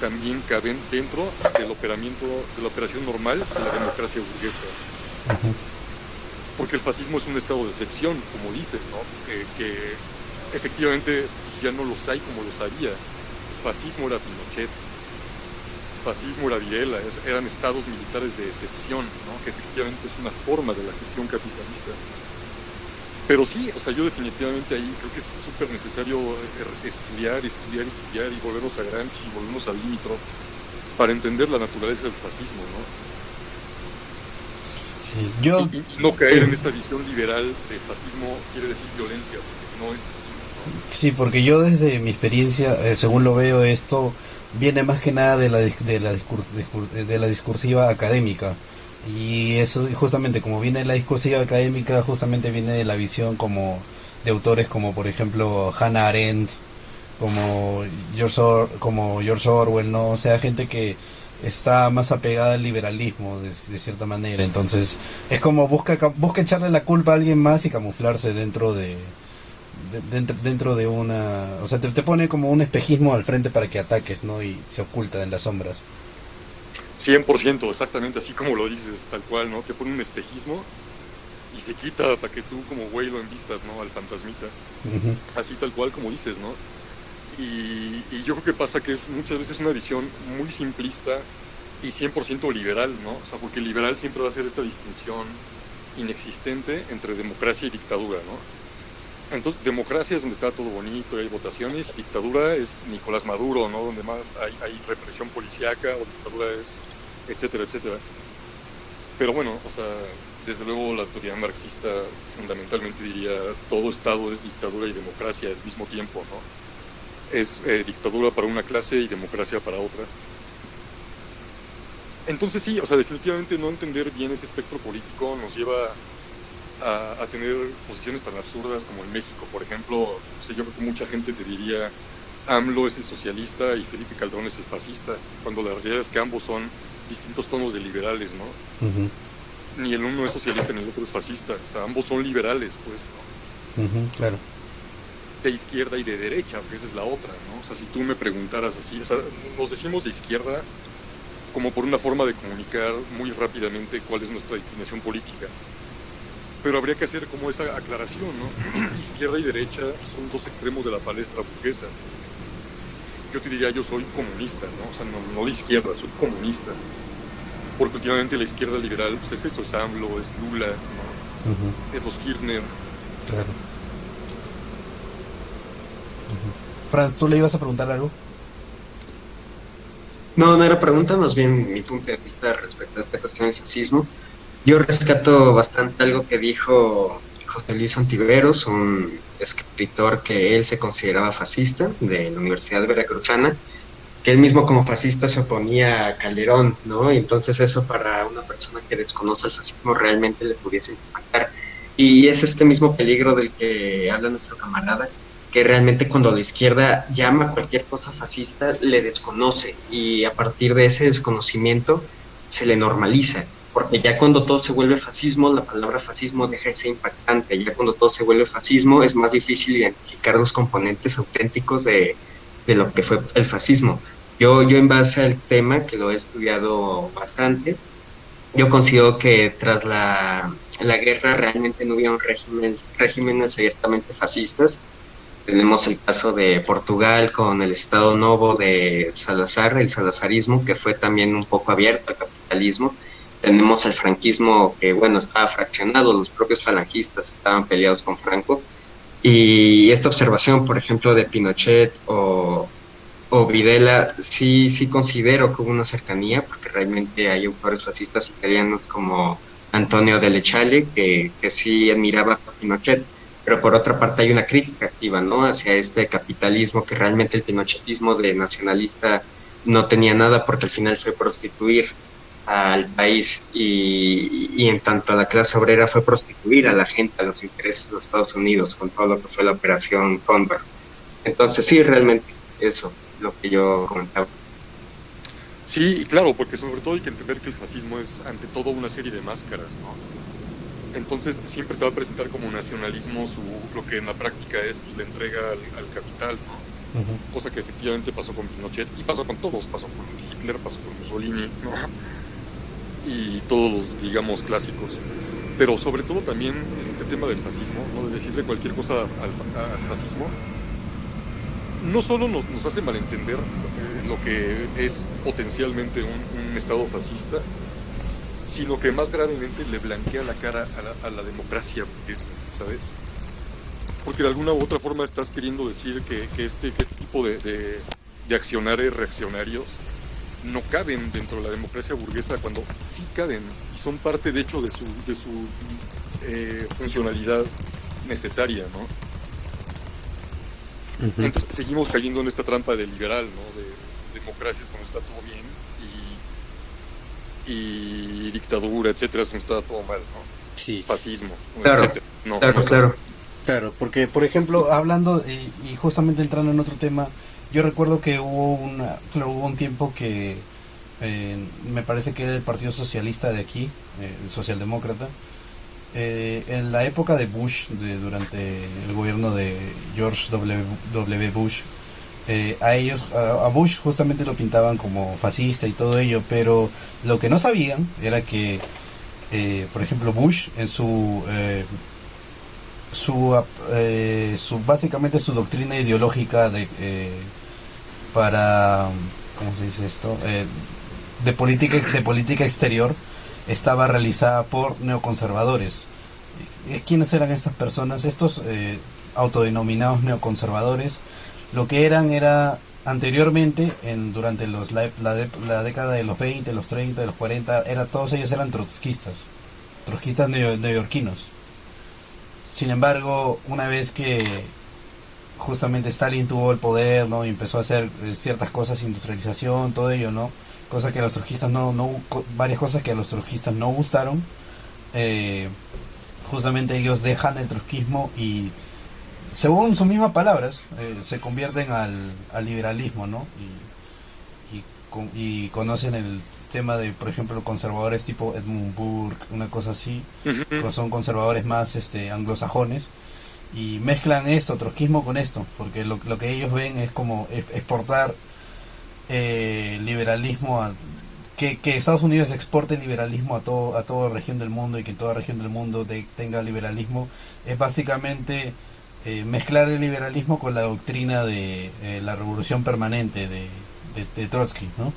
también caben dentro del operamiento, de la operación normal de la democracia burguesa. Porque el fascismo es un estado de excepción, como dices, ¿no? Que, efectivamente pues, ya no los hay como los había. Fascismo era Pinochet, fascismo era Videla, eran estados militares de excepción, ¿no? que efectivamente es una forma de la gestión capitalista. Pero sí, o sea, yo definitivamente ahí creo que es súper necesario eh, estudiar, estudiar, estudiar y volvernos a Gramsci y volvernos a Dimitrov para entender la naturaleza del fascismo, ¿no? Sí, yo... Y, no caer en esta visión liberal de fascismo quiere decir violencia, porque no es así. Sí, porque yo desde mi experiencia, eh, según lo veo, esto viene más que nada de la, de la, de la discursiva académica y eso justamente como viene la discursiva académica, justamente viene de la visión como de autores como por ejemplo Hannah Arendt, como George, como George Orwell, ¿no? O sea, gente que está más apegada al liberalismo de, cierta manera. Entonces, es como busca, busca echarle la culpa a alguien más y camuflarse dentro de, dentro, dentro de una... O sea, te, te pone como un espejismo al frente para que ataques, ¿no? Y se oculta en las sombras. 100%, exactamente así como lo dices, tal cual, ¿no? Te pone un espejismo y se quita para que tú como güey lo envistas, ¿no? Al fantasmita. Así tal cual como dices, ¿no? Y, yo creo que pasa que es muchas veces una visión muy simplista y 100% liberal, ¿no? O sea, porque liberal siempre va a ser esta distinción inexistente entre democracia y dictadura, ¿no? Entonces, democracia es donde está todo bonito hay votaciones, dictadura es Nicolás Maduro, ¿no? Donde más hay, hay represión policíaca, o dictadura es etcétera, etcétera. Pero bueno, o sea, desde luego la teoría marxista fundamentalmente diría todo Estado es dictadura y democracia al mismo tiempo, ¿no? Es eh, dictadura para una clase y democracia para otra. Entonces sí, o sea, definitivamente no entender bien ese espectro político nos lleva a, tener posiciones tan absurdas como en México, por ejemplo, o yo creo que mucha gente te diría AMLO es el socialista y Felipe Calderón es el fascista, cuando la realidad es que ambos son distintos tonos de liberales, ¿no? Ni el uno es socialista ni el otro es fascista, o sea, ambos son liberales, pues, ¿no? claro. De izquierda y de derecha, porque esa es la otra, ¿no? O sea, si tú me preguntaras así, o sea, nos decimos de izquierda como por una forma de comunicar muy rápidamente cuál es nuestra inclinación política. Pero habría que hacer como esa aclaración, ¿no? izquierda y derecha son dos extremos de la palestra burguesa yo te diría, yo soy comunista, ¿no? O sea, no, de izquierda, soy comunista. Porque últimamente la izquierda liberal, pues es eso, es AMLO, es Lula, es los Kirchner. Claro. Franz, ¿tú le ibas a preguntar algo? No, no era pregunta, más bien mi punto de vista respecto a esta cuestión del fascismo. Yo rescato bastante algo que dijo José Luis Antiveros, un escritor que él se consideraba fascista de la Universidad Veracruzana, que él mismo como fascista se oponía a Calderón, ¿no? Y entonces eso para una persona que desconoce el fascismo realmente le pudiese impactar. Y es este mismo peligro del que habla nuestro camarada, que realmente cuando la izquierda llama cualquier cosa fascista, le desconoce y a partir de ese desconocimiento se le normaliza porque ya cuando todo se vuelve fascismo, la palabra fascismo deja de ser impactante, ya cuando todo se vuelve fascismo es más difícil identificar los componentes auténticos de, lo que fue el fascismo. Yo, yo en base al tema, que lo he estudiado bastante, yo considero que tras la, guerra realmente no hubo regímenes, regímenes abiertamente fascistas, Tenemos el caso de Portugal con el Estado Novo de Salazar, el salazarismo, que fue también un poco abierto al capitalismo. Tenemos el franquismo que, bueno, estaba fraccionado, los propios falangistas estaban peleados con Franco. Y esta observación, por ejemplo, de Pinochet o, o Videla, sí, sí considero que hubo una cercanía, porque realmente hay autores fascistas italianos como Antonio de Lechale, que, que sí admiraba a Pinochet pero por otra parte hay una crítica activa, ¿no? Hacia este capitalismo que realmente el pinochetismo de nacionalista no tenía nada porque al final fue prostituir al país y, en tanto la clase obrera fue prostituir a la gente, a los intereses de los Estados Unidos con todo lo que fue la operación Condor. Entonces sí, realmente eso lo que yo comentaba. Sí, claro, porque sobre todo hay que entender que el fascismo es ante todo una serie de máscaras, ¿no? entonces siempre te va a presentar como nacionalismo su, lo que en la práctica es pues, la entrega al, capital, cosa que efectivamente pasó con Pinochet y pasó con todos, pasó con Hitler, pasó con Mussolini y todos los, digamos, clásicos. Pero sobre todo también este tema del fascismo, ¿no? de decirle cualquier cosa al, fascismo, no solo nos, nos hace malentender eh, lo que es potencialmente un, un Estado fascista, sino que más gravemente le blanquea la cara a la, democracia ¿sabes? Porque de alguna u otra forma estás queriendo decir que, este, que este tipo de, de, accionarios reaccionarios no caben dentro de la democracia burguesa cuando sí caben y son parte de hecho de su, de su eh, funcionalidad necesaria, ¿no? Entonces seguimos cayendo en esta trampa de liberal, ¿no? De democracias cuando está todo bien y dictadura, etcétera, es cuando todo mal, ¿no? Sí. Fascismo, claro, etcétera. claro, claro. Claro, porque por ejemplo, hablando y, justamente entrando en otro tema, yo recuerdo que hubo una, hubo un tiempo que eh, me parece que era el Partido Socialista de aquí, eh, el Socialdemócrata, eh, en la época de Bush, de, durante el gobierno de George W. Bush, eh, a ellos, a, Bush justamente lo pintaban como fascista y todo ello, pero lo que no sabían era que, eh, por ejemplo, Bush en su, eh, su, su, básicamente su doctrina ideológica de, para, ¿cómo se dice esto? de política, de política exterior estaba realizada por neoconservadores. ¿Quiénes eran estas personas? Estos autodenominados neoconservadores lo que eran era anteriormente, en, durante los, la, la, década de los 20, los 30, de los 40, era, todos ellos eran trotskistas, trotskistas neoyorquinos. Sin embargo, una vez que justamente Stalin tuvo el poder, ¿no? Y empezó a hacer eh, ciertas cosas, industrialización, todo ello, ¿no? Cosas que a los trotskistas no, no, varias cosas que a los trotskistas no gustaron. Eh, justamente ellos dejan el trotskismo y según sus mismas palabras, eh, se convierten al, al, liberalismo, ¿no? Y, y, conocen el tema de, por ejemplo, conservadores tipo Edmund Burke, una cosa así, que son conservadores más este, anglosajones, y mezclan esto, trotskismo con esto, porque lo, lo que ellos ven es como exportar eh, liberalismo a, que, que, Estados Unidos exporte liberalismo a todo a toda región del mundo y que toda región del mundo tenga liberalismo es básicamente eh, mezclar el liberalismo con la doctrina de eh, la revolución permanente de, de, Trotsky, ¿no?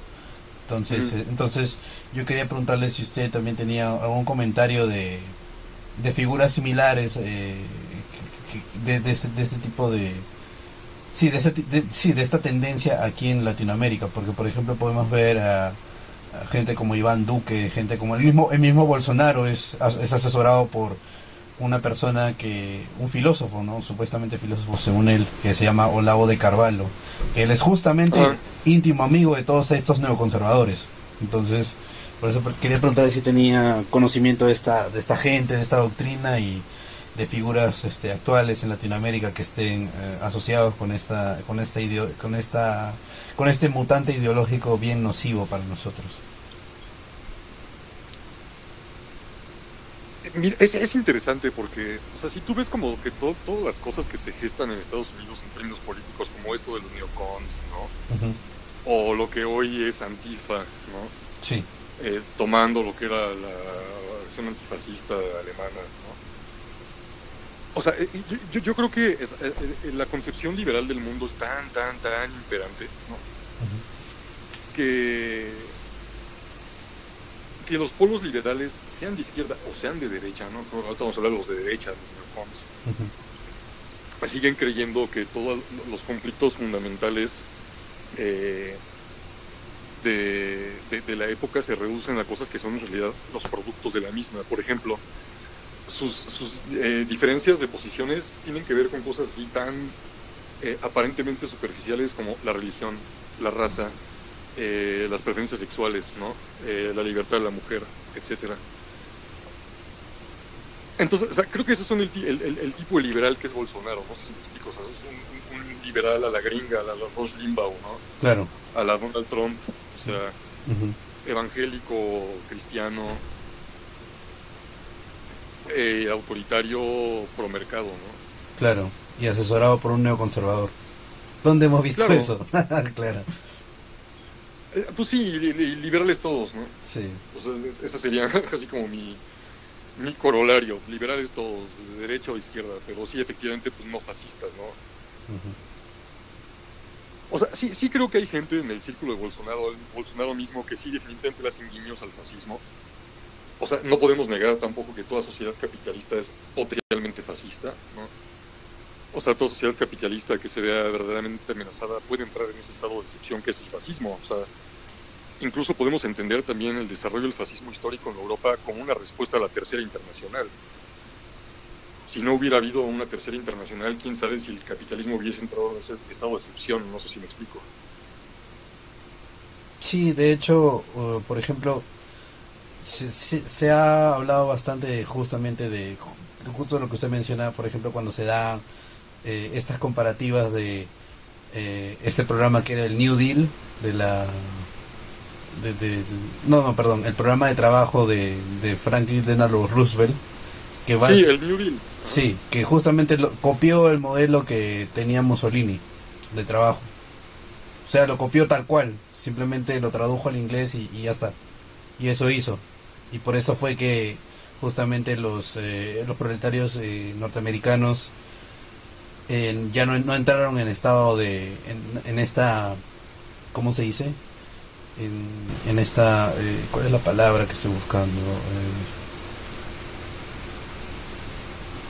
Entonces, eh, entonces yo quería preguntarle si usted también tenía algún comentario de, de figuras similares de, de, este, de, este, tipo de sí de, sí de esta tendencia aquí en Latinoamérica porque por ejemplo podemos ver a, gente como Iván Duque gente como el mismo el mismo Bolsonaro es, es asesorado por una persona que, un filósofo, ¿no? Supuestamente filósofo según él, que se llama Olavo de Carvalho. Él es justamente ah. íntimo amigo de todos estos neoconservadores. Entonces, por eso quería preguntarle si tenía conocimiento de esta, de esta gente, de esta doctrina y de figuras este, actuales en Latinoamérica que estén eh, asociados con esta, con esta, con esta, con este mutante ideológico bien nocivo para nosotros. Mira, es, interesante porque, o sea, si tú ves como que todas las cosas que se gestan en Estados Unidos en términos políticos, como esto de los neocons, ¿no? O lo que hoy es Antifa, ¿no? Sí. Eh, tomando lo que era la versión antifascista alemana, O sea, yo, yo creo que la concepción liberal del mundo es tan, tan, tan imperante, ¿no? Que que los polos liberales, sean de izquierda o sean de derecha, ¿no? Ahorita vamos a hablar de los de derecha, los siguen creyendo que todos los conflictos fundamentales eh, de, la época se reducen a cosas que son en realidad los productos de la misma. Por ejemplo, sus, eh, diferencias de posiciones tienen que ver con cosas así tan eh, aparentemente superficiales como la religión, la raza, eh, las preferencias sexuales, ¿no? Eh, la libertad de la mujer, etcétera. Entonces, creo que esos son el, tipo de liberal que es Bolsonaro, no sé si me explico, o sea, es un, liberal a la gringa, a la, Ross Limbaugh, ¿no? Claro. A la Donald Trump, o sea, evangélico, cristiano, eh, autoritario, pro mercado, ¿no? Claro, y asesorado por un neoconservador. ¿Dónde hemos visto eso? claro. Eh, pues sí, liberales todos, ¿no? Sí. O esa sería casi como mi, mi corolario, liberales todos, de derecha o izquierda, pero sí, efectivamente, pues no fascistas, ¿no? O sea, sí, sí creo que hay gente en el círculo de Bolsonaro, Bolsonaro mismo, que sí definitivamente le hacen guiños al fascismo. O sea, no podemos negar tampoco que toda sociedad capitalista es potencialmente fascista, ¿no? O sea, toda sociedad capitalista que se vea verdaderamente amenazada puede entrar en ese estado de excepción que es el fascismo. O sea, incluso podemos entender también el desarrollo del fascismo histórico en Europa como una respuesta a la tercera internacional. Si no hubiera habido una tercera internacional, quién sabe si el capitalismo hubiese entrado en ese estado de excepción. No sé si me explico. Sí, de hecho, uh, por ejemplo, se, se, ha hablado bastante justamente de justo lo que usted menciona, por ejemplo, cuando se da eh, estas comparativas de eh, este programa que era el New Deal de la de, no no perdón el programa de trabajo de, de Franklin Delano Roosevelt que va, sí el New Deal. Sí que justamente lo, copió el modelo que tenía Mussolini de trabajo. O sea lo copió tal cual simplemente lo tradujo al inglés y, ya está. Y eso hizo. Y por eso fue que justamente los eh, los proletarios norteamericanos ya no, entraron en estado de, en, esta, ¿cómo se dice? En, en esta, eh, ¿cuál es la palabra que estoy buscando?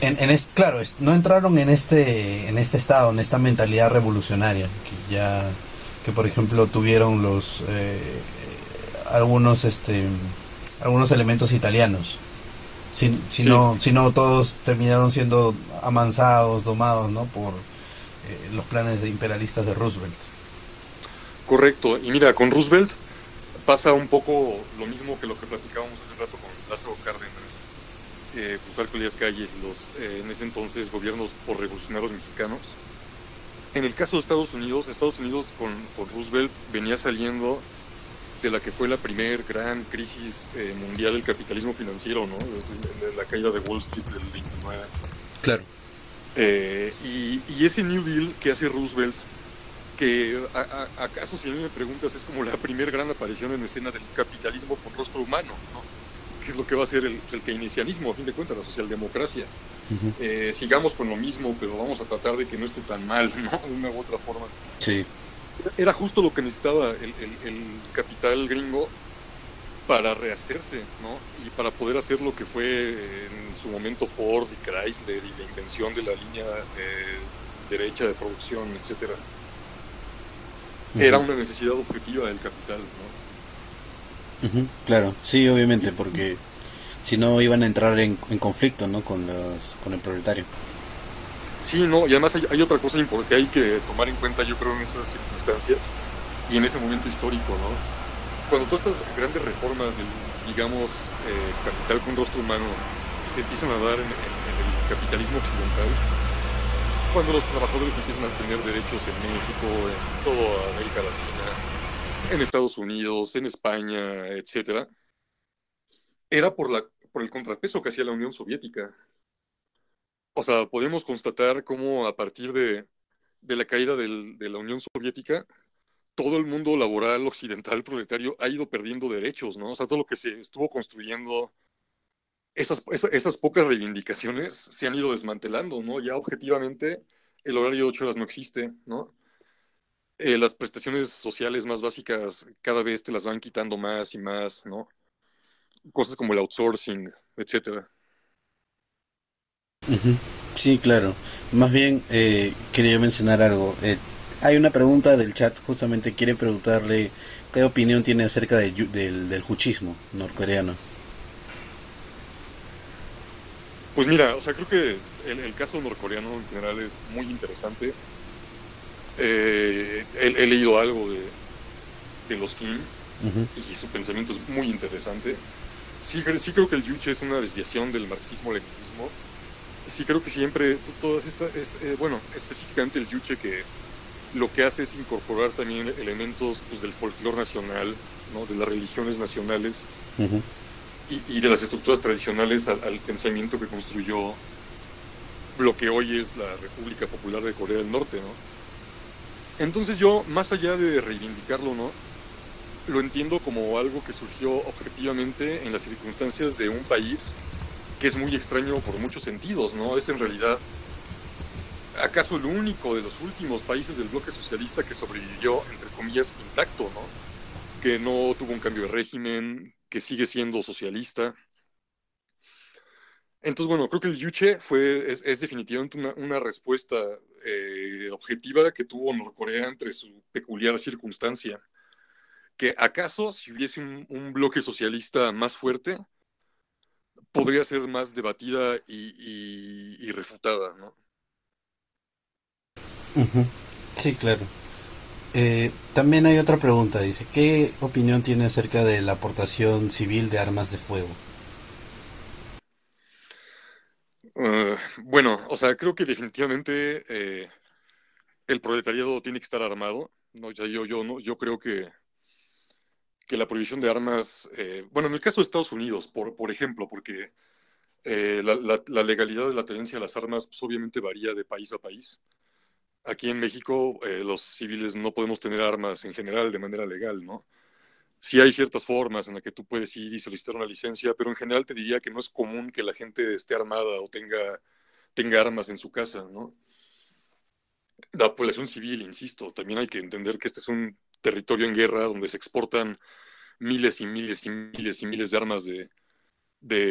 Eh, en, en claro, no entraron en este, en este estado, en esta mentalidad revolucionaria, que ya, que por ejemplo tuvieron los, eh, algunos, este, algunos elementos italianos. Si, si, no, si no, todos terminaron siendo amansados, domados, ¿no? Por eh, los planes de imperialistas de Roosevelt. Correcto. Y mira, con Roosevelt pasa un poco lo mismo que lo que platicábamos hace rato con Lázaro Cárdenas, eh, Plutarco Elías Calles y los eh, en ese entonces gobiernos por revolucionarios mexicanos. En el caso de Estados Unidos, Estados Unidos con, con Roosevelt venía saliendo de la que fue la primer gran crisis eh, mundial del capitalismo financiero, ¿no? La caída de Wall Street del 29. Claro. Eh, y, ese New Deal que hace Roosevelt, que acaso si a mí me preguntas es como la primera gran aparición en escena del capitalismo con rostro humano, ¿no? que es lo que va a ser el, keynesianismo, a fin de cuentas, la socialdemocracia. Eh, sigamos con lo mismo, pero vamos a tratar de que no esté tan mal, ¿no? De una u otra forma. Sí era justo lo que necesitaba el, capital gringo para rehacerse, ¿no? Y para poder hacer lo que fue en su momento Ford y Chrysler y la invención de la línea derecha de producción, etcétera. Era una necesidad objetiva del capital, ¿no? Claro, sí, obviamente, porque si no iban a entrar en, conflicto, ¿no? Con, los, con el proletario. Sí, no, y además hay, otra cosa que hay que tomar en cuenta, yo creo, en esas circunstancias y en ese momento histórico, ¿no? Cuando todas estas grandes reformas del, digamos, eh, capital con rostro humano se empiezan a dar en, el capitalismo occidental, cuando los trabajadores empiezan a tener derechos en México, en toda América Latina, en Estados Unidos, en España, etcétera, era por, la, por el contrapeso que hacía la Unión Soviética. O sea, podemos constatar cómo a partir de, la caída de la Unión Soviética, todo el mundo laboral occidental proletario ha ido perdiendo derechos, ¿no? O sea, todo lo que se estuvo construyendo esas, esas, pocas reivindicaciones se han ido desmantelando, ¿no? Ya objetivamente el horario de ocho horas no existe, ¿no? Eh, las prestaciones sociales más básicas cada vez te las van quitando más y más, ¿no? Cosas como el outsourcing, etcétera. Sí, claro. Más bien eh, quería mencionar algo. Eh, hay una pregunta del chat, justamente quiere preguntarle qué opinión tiene acerca del, del juchismo norcoreano. Pues mira, o sea, creo que el, caso norcoreano en general es muy interesante. Eh, he, leído algo de, de los Kim y su pensamiento es muy interesante. Sí, sí creo que el yuche es una desviación del marxismo-leninismo. Sí creo que siempre, todas estas, eh, bueno, específicamente el yuche que lo que hace es incorporar también elementos pues, del folclore nacional, ¿no? de las religiones nacionales y, de las estructuras tradicionales al, pensamiento que construyó lo que hoy es la República Popular de Corea del Norte, ¿no? Entonces yo, más allá de reivindicarlo, ¿no? Lo entiendo como algo que surgió objetivamente en las circunstancias de un país que es muy extraño por muchos sentidos, ¿no? Es en realidad acaso el único de los últimos países del bloque socialista que sobrevivió, entre comillas, intacto, ¿no? Que no tuvo un cambio de régimen, que sigue siendo socialista. Entonces, bueno, creo que el Yuche fue, es, definitivamente una, respuesta eh, objetiva que tuvo Norcorea entre su peculiar circunstancia. Que acaso, si hubiese un, bloque socialista más fuerte, podría ser más debatida y, refutada, ¿no? Sí, claro. Eh, también hay otra pregunta, dice, ¿qué opinión tiene acerca de la aportación civil de armas de fuego? Eh, bueno, o sea, creo que definitivamente eh, el proletariado tiene que estar armado. No, ya yo, yo, no, yo creo que, que la prohibición de armas, bueno, en el caso de Estados Unidos, por, por ejemplo, porque la, la, legalidad de la tenencia de las armas pues, obviamente varía de país a país aquí en México eh, los civiles no podemos tener armas en general de manera legal, ¿no? Sí hay ciertas formas en las que tú puedes ir y solicitar una licencia, pero en general te diría que no es común que la gente esté armada o tenga, tenga armas en su casa, ¿no? La población civil, insisto, también hay que entender que este es un territorio en guerra donde se exportan miles y miles y miles y miles de armas de,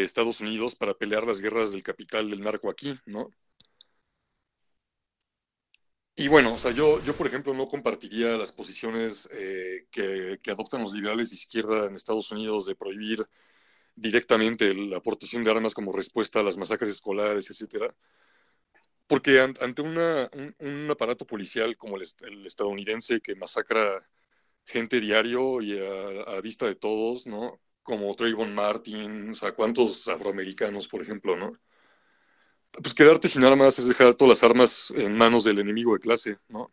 Estados Unidos para pelear las guerras del capital del narco aquí, ¿no? Y bueno, o sea, yo, yo por ejemplo no compartiría las posiciones eh, que, adoptan los liberales de izquierda en Estados Unidos de prohibir directamente la aportación de armas como respuesta a las masacres escolares, etcétera. Porque ante una, un, aparato policial como el, estadounidense que masacra gente diario y a, vista de todos, ¿no? Como Trayvon Martin, o sea, cuántos afroamericanos, por ejemplo, ¿no? pues quedarte sin armas es dejar todas las armas en manos del enemigo de clase, ¿no?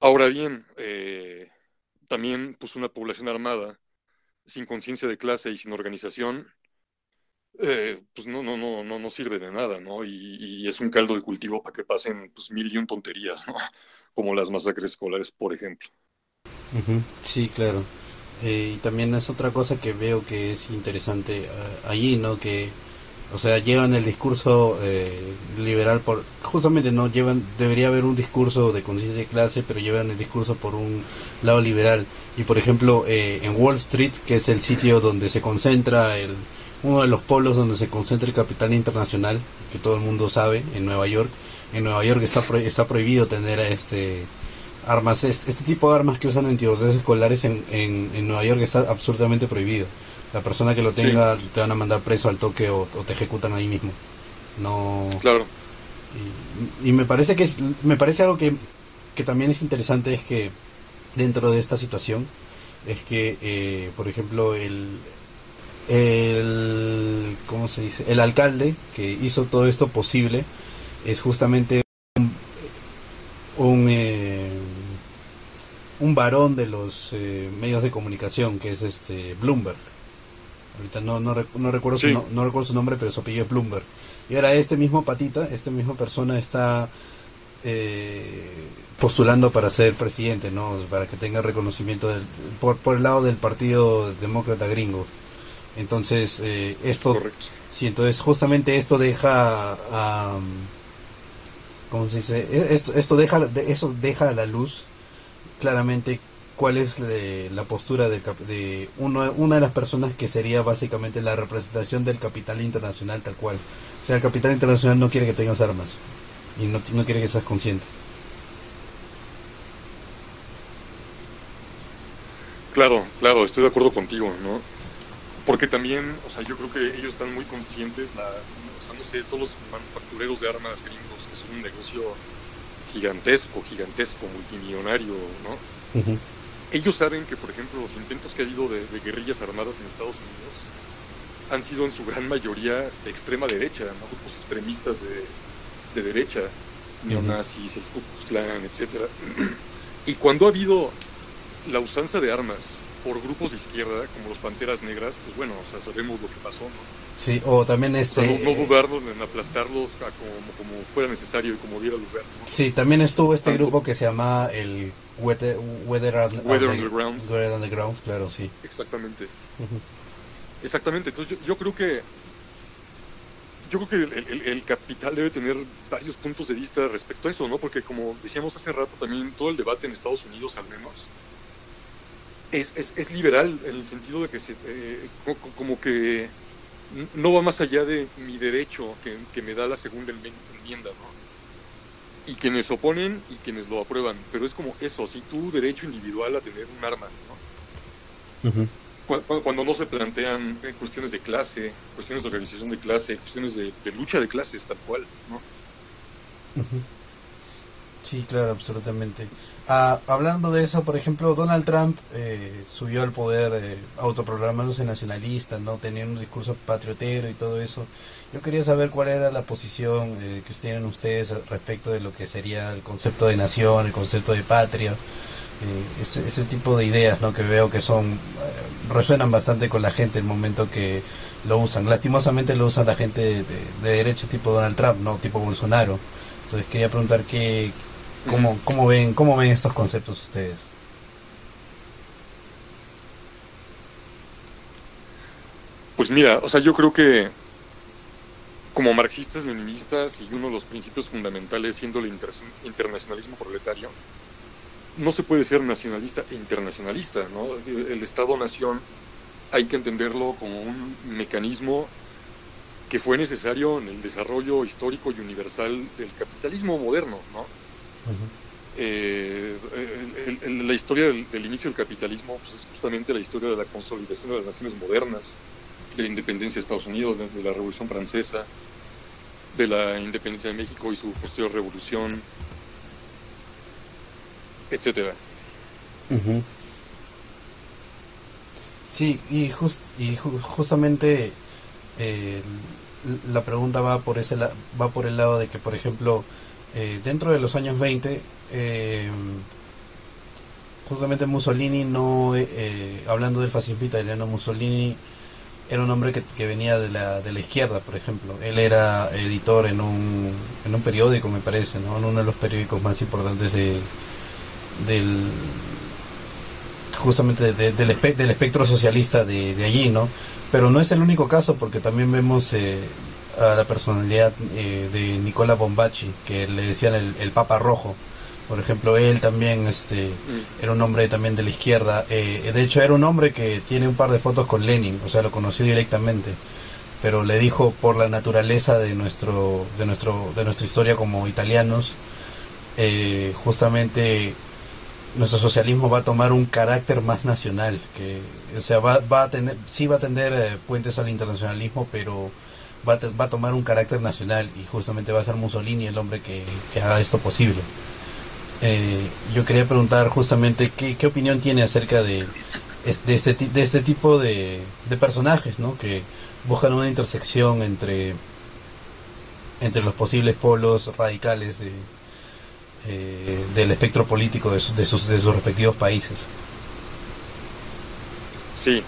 Ahora bien, eh, también pues una población armada sin conciencia de clase y sin organización, eh, pues no, no, no, no, no sirve de nada, ¿no? Y, es un caldo de cultivo para que pasen pues mil y un tonterías, ¿no? Como las masacres escolares, por ejemplo. Sí, claro. Eh, y también es otra cosa que veo que es interesante allí, ¿no? Que o sea, llevan el discurso eh, liberal por... Justamente no llevan... Debería haber un discurso de conciencia de clase, pero llevan el discurso por un lado liberal. Y por ejemplo, eh, en Wall Street, que es el sitio donde se concentra el... Uno de los polos donde se concentra el capital internacional, que todo el mundo sabe, en Nueva York. En Nueva York está, está prohibido tener este armas, este, tipo de armas que usan en escolares en, en, en Nueva York está absolutamente prohibido la persona que lo tenga te van a mandar preso al toque o, te ejecutan ahí mismo. No. Claro. Y, me parece que es, me parece algo que, que, también es interesante es que dentro de esta situación es que, eh, por ejemplo, el, el, ¿cómo se dice? El alcalde que hizo todo esto posible es justamente un, eh, un varón de los eh, medios de comunicación que es este Bloomberg ahorita no, no, no recuerdo su, no, recuerdo su nombre, pero su apellido es Bloomberg. Y ahora este mismo patita, esta misma persona está eh, postulando para ser presidente, ¿no? Para que tenga reconocimiento del, por, por el lado del Partido Demócrata Gringo. Entonces, eh, esto, sí, entonces justamente esto deja, ¿cómo se dice? E, esto, esto deja, eso deja a la luz claramente cuál es la postura de, de uno, una de las personas que sería básicamente la representación del capital internacional tal cual. O sea, el capital internacional no quiere que tengas armas y no, no quiere que seas consciente. Claro, claro, estoy de acuerdo contigo, ¿no? Porque también, o sea, yo creo que ellos están muy conscientes, la, o sea, no sé, todos los manufactureros de armas gringos, que son un negocio gigantesco, gigantesco, multimillonario, ¿no? Ellos saben que, por ejemplo, los intentos que ha habido de, guerrillas armadas en Estados Unidos han sido en su gran mayoría de extrema derecha, ¿no? grupos extremistas de, derecha, neonazis, el Ku Klux Klan, etc. Y cuando ha habido la usanza de armas por grupos de izquierda, como los Panteras Negras, pues bueno, o sea, sabemos lo que pasó, ¿no? Sí, o también este... no, dudarnos en aplastarlos como, como, fuera necesario y como diera lugar. Sí, también estuvo este grupo que se llama el Weather, Weather, Underground. Weather Underground, claro, sí. Exactamente. Exactamente, entonces yo, creo que yo creo que el, el, capital debe tener varios puntos de vista respecto a eso, ¿no? Porque como decíamos hace rato también, todo el debate en Estados Unidos al menos es, es, es liberal en el sentido de que se, eh, como, que no va más allá de mi derecho que, que, me da la segunda enmienda, ¿no? Y quienes oponen y quienes lo aprueban, pero es como eso, si tu derecho individual a tener un arma, ¿no? cuando, no se plantean eh, cuestiones de clase, cuestiones de organización de clase, cuestiones de, lucha de clases tal cual, ¿no? Sí, claro, absolutamente. Hablando de eso, por ejemplo, Donald Trump eh, subió al poder eh, autoprogramándose nacionalista, ¿no? Tenía un discurso patriotero y todo eso. Yo quería saber cuál era la posición eh, que tienen ustedes respecto de lo que sería el concepto de nación, el concepto de patria, eh, ese, tipo de ideas, ¿no? Que veo que son resuenan bastante con la gente el momento que lo usan. Lastimosamente lo usa la gente de, de derecha tipo Donald Trump, no tipo Bolsonaro. Entonces quería preguntar qué, ¿Cómo, cómo, ven, ¿Cómo ven estos conceptos ustedes? Pues mira, o sea, yo creo que como marxistas, leninistas y uno de los principios fundamentales siendo el internacionalismo proletario, no se puede ser nacionalista e internacionalista, ¿no? El Estado-nación hay que entenderlo como un mecanismo que fue necesario en el desarrollo histórico y universal del capitalismo moderno, ¿no? Eh, la historia del, inicio del capitalismo pues, es justamente la historia de la consolidación de las naciones modernas, de la independencia de Estados Unidos, de, la Revolución Francesa, de la independencia de México y su posterior revolución, etcétera. Sí, y, y justamente eh, la pregunta va por ese va por el lado de que, por ejemplo, eh, dentro de los años 20, eh, justamente Mussolini no, eh, hablando del fascismo italiano, Mussolini era un hombre que, venía de la, de la izquierda, por ejemplo. Él era editor en un, en un periódico, me parece, ¿no? en uno de los periódicos más importantes de, del justamente del, espectro socialista de, allí, ¿no? Pero no es el único caso, porque también vemos a la personalidad eh, de Nicola Bombacci, que le decían el, Papa Rojo. Por ejemplo, él también este, mm. era un hombre también de la izquierda. Eh, de hecho, era un hombre que tiene un par de fotos con Lenin, o sea, lo conoció directamente. Pero le dijo por la naturaleza de nuestro, de nuestro, de nuestra historia como italianos, eh, justamente nuestro socialismo va a tomar un carácter más nacional, que, o sea, va, va a tener, sí va a tender puentes al internacionalismo, pero va a, va a tomar un carácter nacional y justamente va a ser Mussolini el hombre que, haga esto posible. Eh, yo quería preguntar justamente qué, qué opinión tiene acerca de, este, de este tipo de, de personajes, ¿no? Que buscan una intersección entre, entre los posibles polos radicales de, eh, del espectro político de, de, sus, de sus respectivos países. Sí,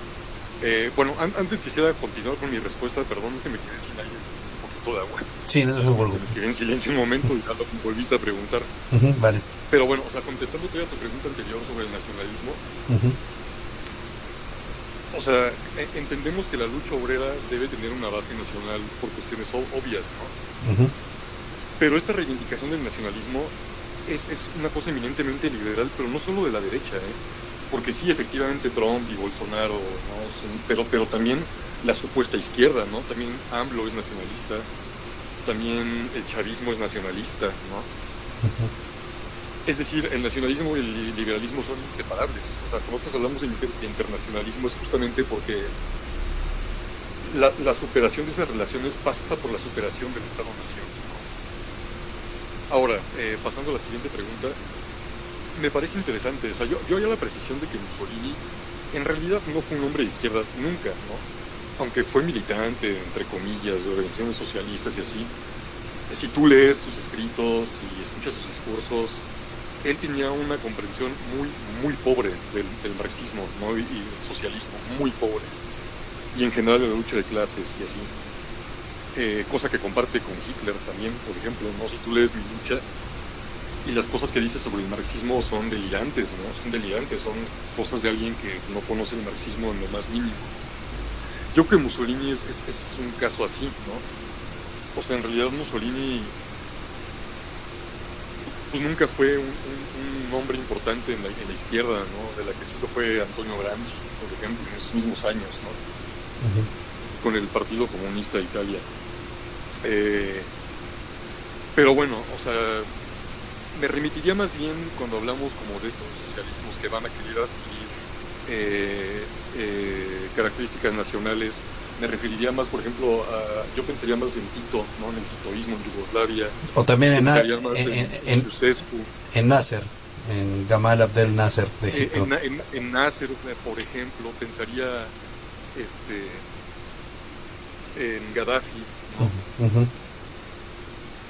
eh, bueno, antes quisiera continuar con mi respuesta, perdón, es que me quedé sin aire, un poquito de agua. Sí, no se preocupe. Me quedé en silencio un momento y ya lo volviste a preguntar. vale. Pero bueno, o sea, contestando todavía tu pregunta anterior sobre el nacionalismo, o sea, e, entendemos que la lucha obrera debe tener una base nacional por cuestiones obvias, ¿no? Pero esta reivindicación del nacionalismo es, es, una cosa eminentemente liberal, pero no solo de la derecha, ¿eh? Porque sí, efectivamente Trump y Bolsonaro, ¿no? pero, pero también la supuesta izquierda, ¿no? También AMLO es nacionalista, también el chavismo es nacionalista, ¿no? Es decir, el nacionalismo y el liberalismo son inseparables. O sea, cuando nosotros hablamos de internacionalismo es justamente porque la, superación de esas relaciones pasa por la superación del Estado-Nación. Ahora, eh, pasando a la siguiente pregunta, me parece interesante. O sea, yo, yo la precisión de que Mussolini en realidad no fue un hombre de izquierdas nunca, ¿no? Aunque fue militante, entre comillas, de organizaciones socialistas y así. Si tú lees sus escritos y escuchas sus discursos, él tenía una comprensión muy, muy pobre del, marxismo y, el socialismo, muy pobre. Y en general de la lucha de clases y así. Eh, cosa que comparte con Hitler también, por ejemplo, ¿no? Si tú lees mi lucha y las cosas que dice sobre el marxismo son delirantes, ¿no? Son delirantes, son cosas de alguien que no conoce el marxismo en lo más mínimo. Yo creo que Mussolini es, es un caso así, ¿no? O sea, en realidad Mussolini pues nunca fue un, hombre importante en la, izquierda, ¿no? De la que sí lo fue Antonio Gramsci, por ejemplo, en esos mismos años, ¿no? Con el Partido Comunista de Italia. Eh, pero bueno, o sea, me remitiría más bien cuando hablamos como de estos socialismos que van a querer adquirir eh, eh, características nacionales me referiría más, por ejemplo, a, yo pensaría más en Tito, ¿no? en el titoísmo en Yugoslavia. O también en, en, en, en, en Nasser, en Gamal Abdel Nasser de Egipto. En, Nasser, por ejemplo, pensaría este en Gaddafi, ¿no?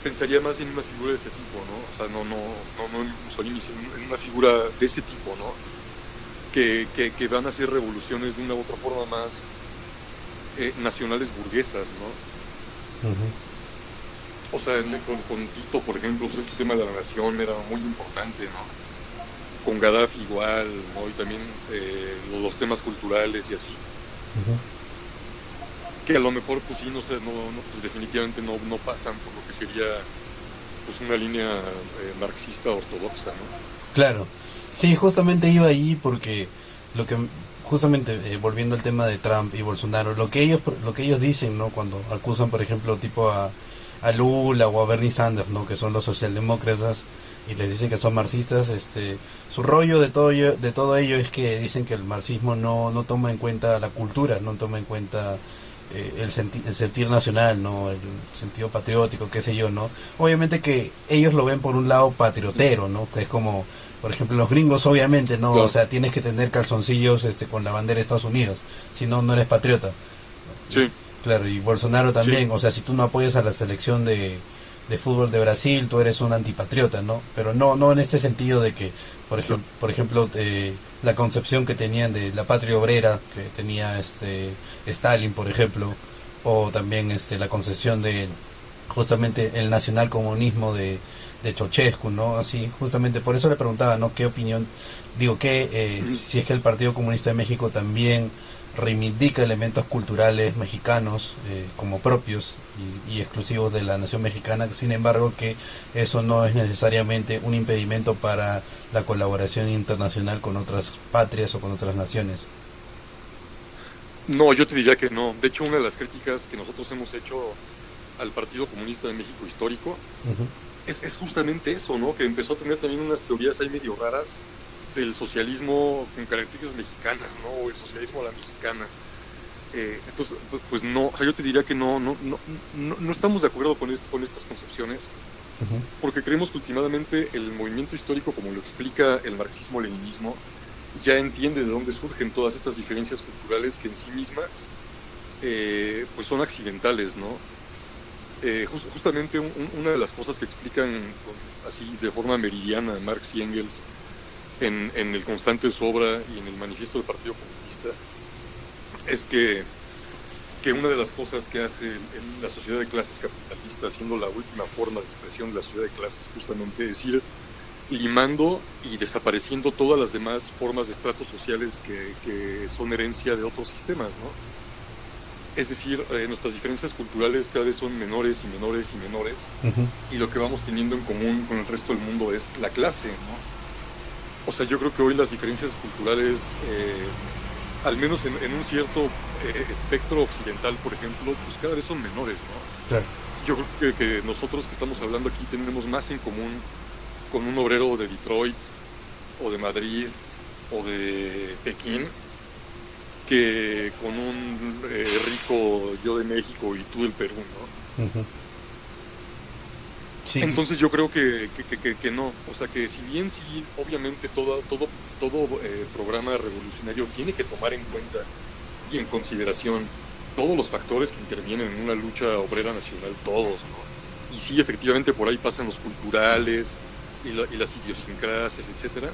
Pensaría más en una figura de ese tipo, ¿no? O sea, no, no, no, no en Mussolini, sino en una figura de ese tipo, ¿no? Que, que, que van a hacer revoluciones de una u otra forma más eh, nacionales burguesas, ¿no? O sea, con, Tito, por ejemplo, pues este tema de la nación era muy importante, ¿no? Con Gaddafi igual, ¿no? Y también eh, los, temas culturales y así. Que a lo mejor, pues sí, no sé, no, pues definitivamente no, no pasan por lo que sería pues una línea eh, marxista ortodoxa, ¿no? Claro. Sí, justamente iba ahí porque lo que justamente eh, volviendo al tema de Trump y Bolsonaro, lo que ellos lo que ellos dicen, ¿no? Cuando acusan, por ejemplo, tipo a, a Lula o a Bernie Sanders, ¿no? Que son los socialdemócratas y les dicen que son marxistas, este, su rollo de todo de todo ello es que dicen que el marxismo no, no toma en cuenta la cultura, no toma en cuenta eh, el, el sentir nacional, ¿no? El sentido patriótico, qué sé yo, ¿no? Obviamente que ellos lo ven por un lado patriotero, ¿no? Que es como por ejemplo, los gringos obviamente no, o sea, tienes que tener calzoncillos este con la bandera de Estados Unidos, si no no eres patriota. Sí. Claro, y Bolsonaro también, o sea, si tú no apoyas a la selección de, de fútbol de Brasil, tú eres un antipatriota, ¿no? Pero no no en este sentido de que, por ejemplo, por ejemplo eh, la concepción que tenían de la patria obrera que tenía este Stalin, por ejemplo, o también este la concepción de justamente el nacionalcomunismo de de Chochescu, ¿no? Así, justamente por eso le preguntaba, ¿no? ¿Qué opinión, digo, que eh, si es que el Partido Comunista de México también reivindica elementos culturales mexicanos eh, como propios y, exclusivos de la nación mexicana, sin embargo que eso no es necesariamente un impedimento para la colaboración internacional con otras patrias o con otras naciones. No, yo te diría que no. De hecho, una de las críticas que nosotros hemos hecho al Partido Comunista de México histórico es, es, justamente eso, ¿no? Que empezó a tener también unas teorías ahí medio raras del socialismo con características mexicanas, ¿no? O el socialismo a la mexicana. Eh, entonces, pues no, o sea, yo te diría que no, no, no, no, estamos de acuerdo con, con estas concepciones, porque creemos que últimamente el movimiento histórico, como lo explica el marxismo-leninismo, ya entiende de dónde surgen todas estas diferencias culturales que en sí mismas eh, pues son accidentales, ¿no? Eh, justamente una de las cosas que explican así de forma meridiana Marx y Engels en, el Constante Sobra y en el Manifiesto del Partido Comunista es que, que una de las cosas que hace la sociedad de clases capitalista, siendo la última forma de expresión de la sociedad de clases, justamente es ir limando y desapareciendo todas las demás formas de estratos sociales que, que son herencia de otros sistemas, ¿no? Es decir, eh, nuestras diferencias culturales cada vez son menores y menores y menores, y lo que vamos teniendo en común con el resto del mundo es la clase, ¿no? O sea, yo creo que hoy las diferencias culturales, eh, al menos en, un cierto eh, espectro occidental, por ejemplo, pues cada vez son menores, ¿no? Claro. Yo creo que, que nosotros que estamos hablando aquí tenemos más en común con un obrero de Detroit o de Madrid o de Pekín que con un eh, rico yo de México y tú del Perú, ¿no? Entonces yo creo que, que, no, o sea que si bien sí, obviamente todo, todo, todo eh, programa revolucionario tiene que tomar en cuenta y en consideración todos los factores que intervienen en una lucha obrera nacional, todos, ¿no? Y sí, efectivamente por ahí pasan los culturales y, y las idiosincrasias, etcétera,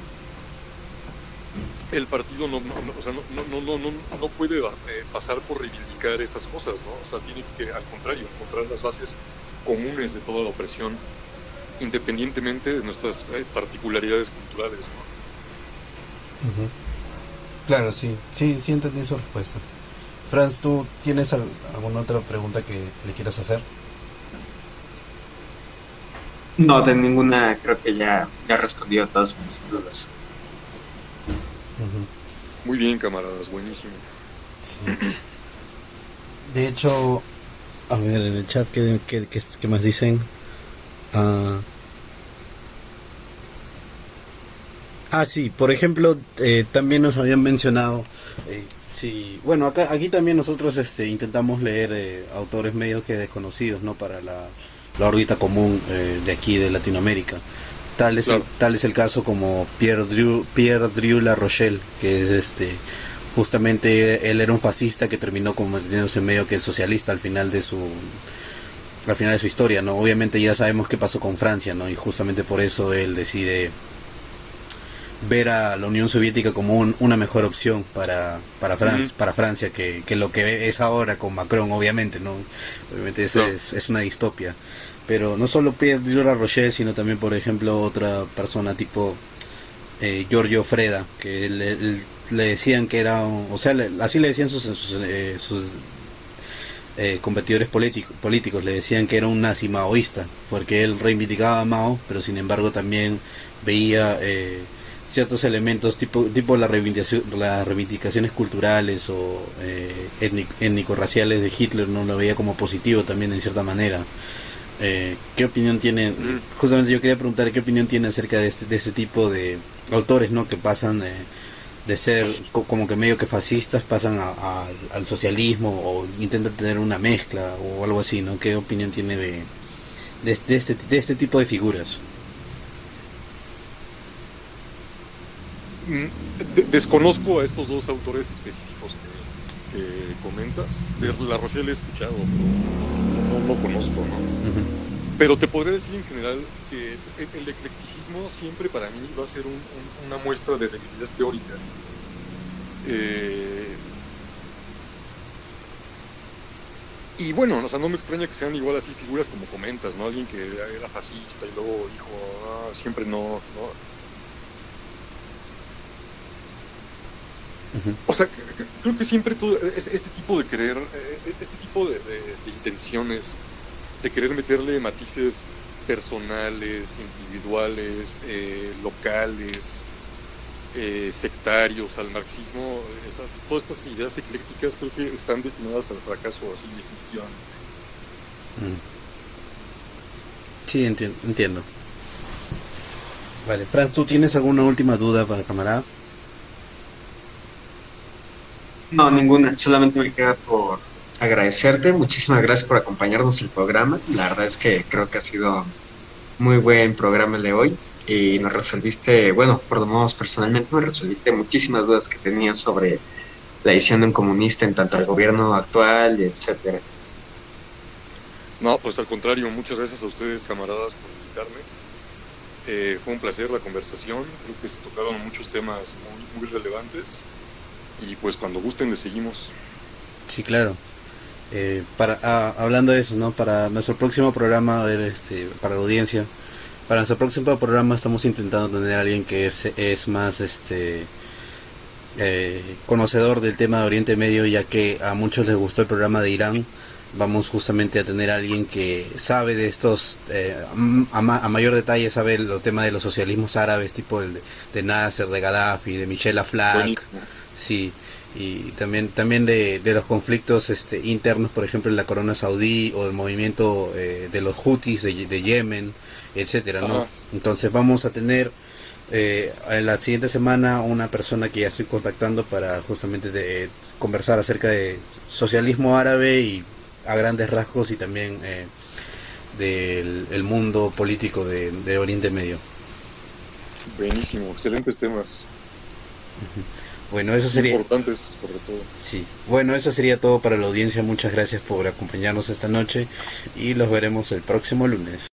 el partido no, o sea, no, no, no, no, puede eh, pasar por reivindicar esas cosas, ¿no? O sea, tiene que, al contrario, encontrar las bases comunes de toda la opresión, independientemente de nuestras eh, particularidades culturales, ¿no? Claro, sí, sí, sí entendí su respuesta. Franz, ¿tú tienes alguna otra pregunta que le quieras hacer? No, de ninguna, creo que ya, ya respondió a todas mis dudas. Muy bien, camaradas, buenísimo. De hecho, a ver en el chat, ¿qué, qué, más dicen? ah, ah sí, por ejemplo, eh, también nos habían mencionado. Eh, sí, bueno, acá, aquí también nosotros este, intentamos leer eh, autores medios que desconocidos, ¿no? Para la, la órbita común de aquí de Latinoamérica. Tal es, el, tal es el caso como Pierre Drew, Pierre Drew La Rochelle, que es este justamente él era un fascista que terminó convirtiéndose en medio que el socialista al final de su al final de su historia, ¿no? Obviamente ya sabemos qué pasó con Francia, ¿no? Y justamente por eso él decide ver a la Unión Soviética como una mejor opción para para, para Francia que, que, lo que es ahora con Macron, obviamente, ¿no? Obviamente es, es una distopia. Pero no solo Pierre La Rochelle, sino también, por ejemplo, otra persona tipo eh, Giorgio Freda, que le decían que era, o sea, así le decían sus, sus, eh, eh, competidores políticos, le decían que era un nazi maoísta, porque él reivindicaba a Mao, pero sin embargo también veía eh, ciertos elementos tipo, tipo la reivindicación, las reivindicaciones culturales o étnico-raciales de Hitler, no lo veía como positivo también en cierta manera. Eh, ¿Qué opinión tiene? Justamente yo quería preguntar qué opinión tiene acerca de este, de este tipo de autores, ¿no? Que pasan de ser como que medio que fascistas, pasan al socialismo o intentan tener una mezcla o algo así, ¿no? ¿Qué opinión tiene de, de, este, de este tipo de figuras? Mm, desconozco a estos dos autores específicos que, comentas. De La Rochelle he escuchado, pero no, lo conozco, ¿no? Pero te podría decir en general que el eclecticismo siempre para mí va a ser una muestra de debilidad teórica. Eh, y bueno, o sea, no me extraña que sean igual así figuras como comentas, ¿no? Alguien que era fascista y luego dijo, ah, siempre no, ¿no? O sea, creo que siempre todo este tipo de querer, eh, este tipo de, intenciones, de querer meterle matices personales, individuales, eh, locales, eh, sectarios al marxismo, todas estas ideas eclécticas creo que están destinadas al fracaso, así definitivamente. Mm. Sí, entiendo, entiendo. Vale, Franz, ¿tú tienes alguna última duda para el camarada? No, ninguna. Solamente me queda por agradecerte. Muchísimas gracias por acompañarnos el programa. La verdad es que creo que ha sido muy buen programa el de hoy y nos resolviste, bueno, por lo menos personalmente me resolviste muchísimas dudas que tenía sobre la edición de un comunista en tanto al gobierno actual, etcétera. No, pues al contrario, muchas gracias a ustedes, camaradas, por invitarme. Eh, fue un placer la conversación, creo que se tocaron muchos temas muy, muy relevantes y pues cuando gusten le seguimos. Sí, claro. Eh, para ah, hablando de eso, ¿no? Para nuestro próximo programa, a ver, este, para la audiencia, para nuestro próximo programa estamos intentando tener a alguien que es, es más este eh, conocedor del tema de Oriente Medio, ya que a muchos les gustó el programa de Irán. Vamos justamente a tener a alguien que sabe de estos, eh, a, mayor detalle sabe el tema de los socialismos árabes, tipo el de, de Nasser, de Gaddafi, de Michel Aflaq, sí, y también también de, de, los conflictos este, internos, por ejemplo, en la corona saudí o el movimiento eh, de los Houthis de, de Yemen, etcétera, ¿no? Entonces vamos a tener eh, en la siguiente semana una persona que ya estoy contactando para justamente de, conversar acerca de socialismo árabe y a grandes rasgos y también eh, del el mundo político de, Oriente Medio. Buenísimo, excelentes temas. Bueno, eso sería. Importantes, sobre todo. Sí. Bueno, eso sería todo para la audiencia. Muchas gracias por acompañarnos esta noche y los veremos el próximo lunes.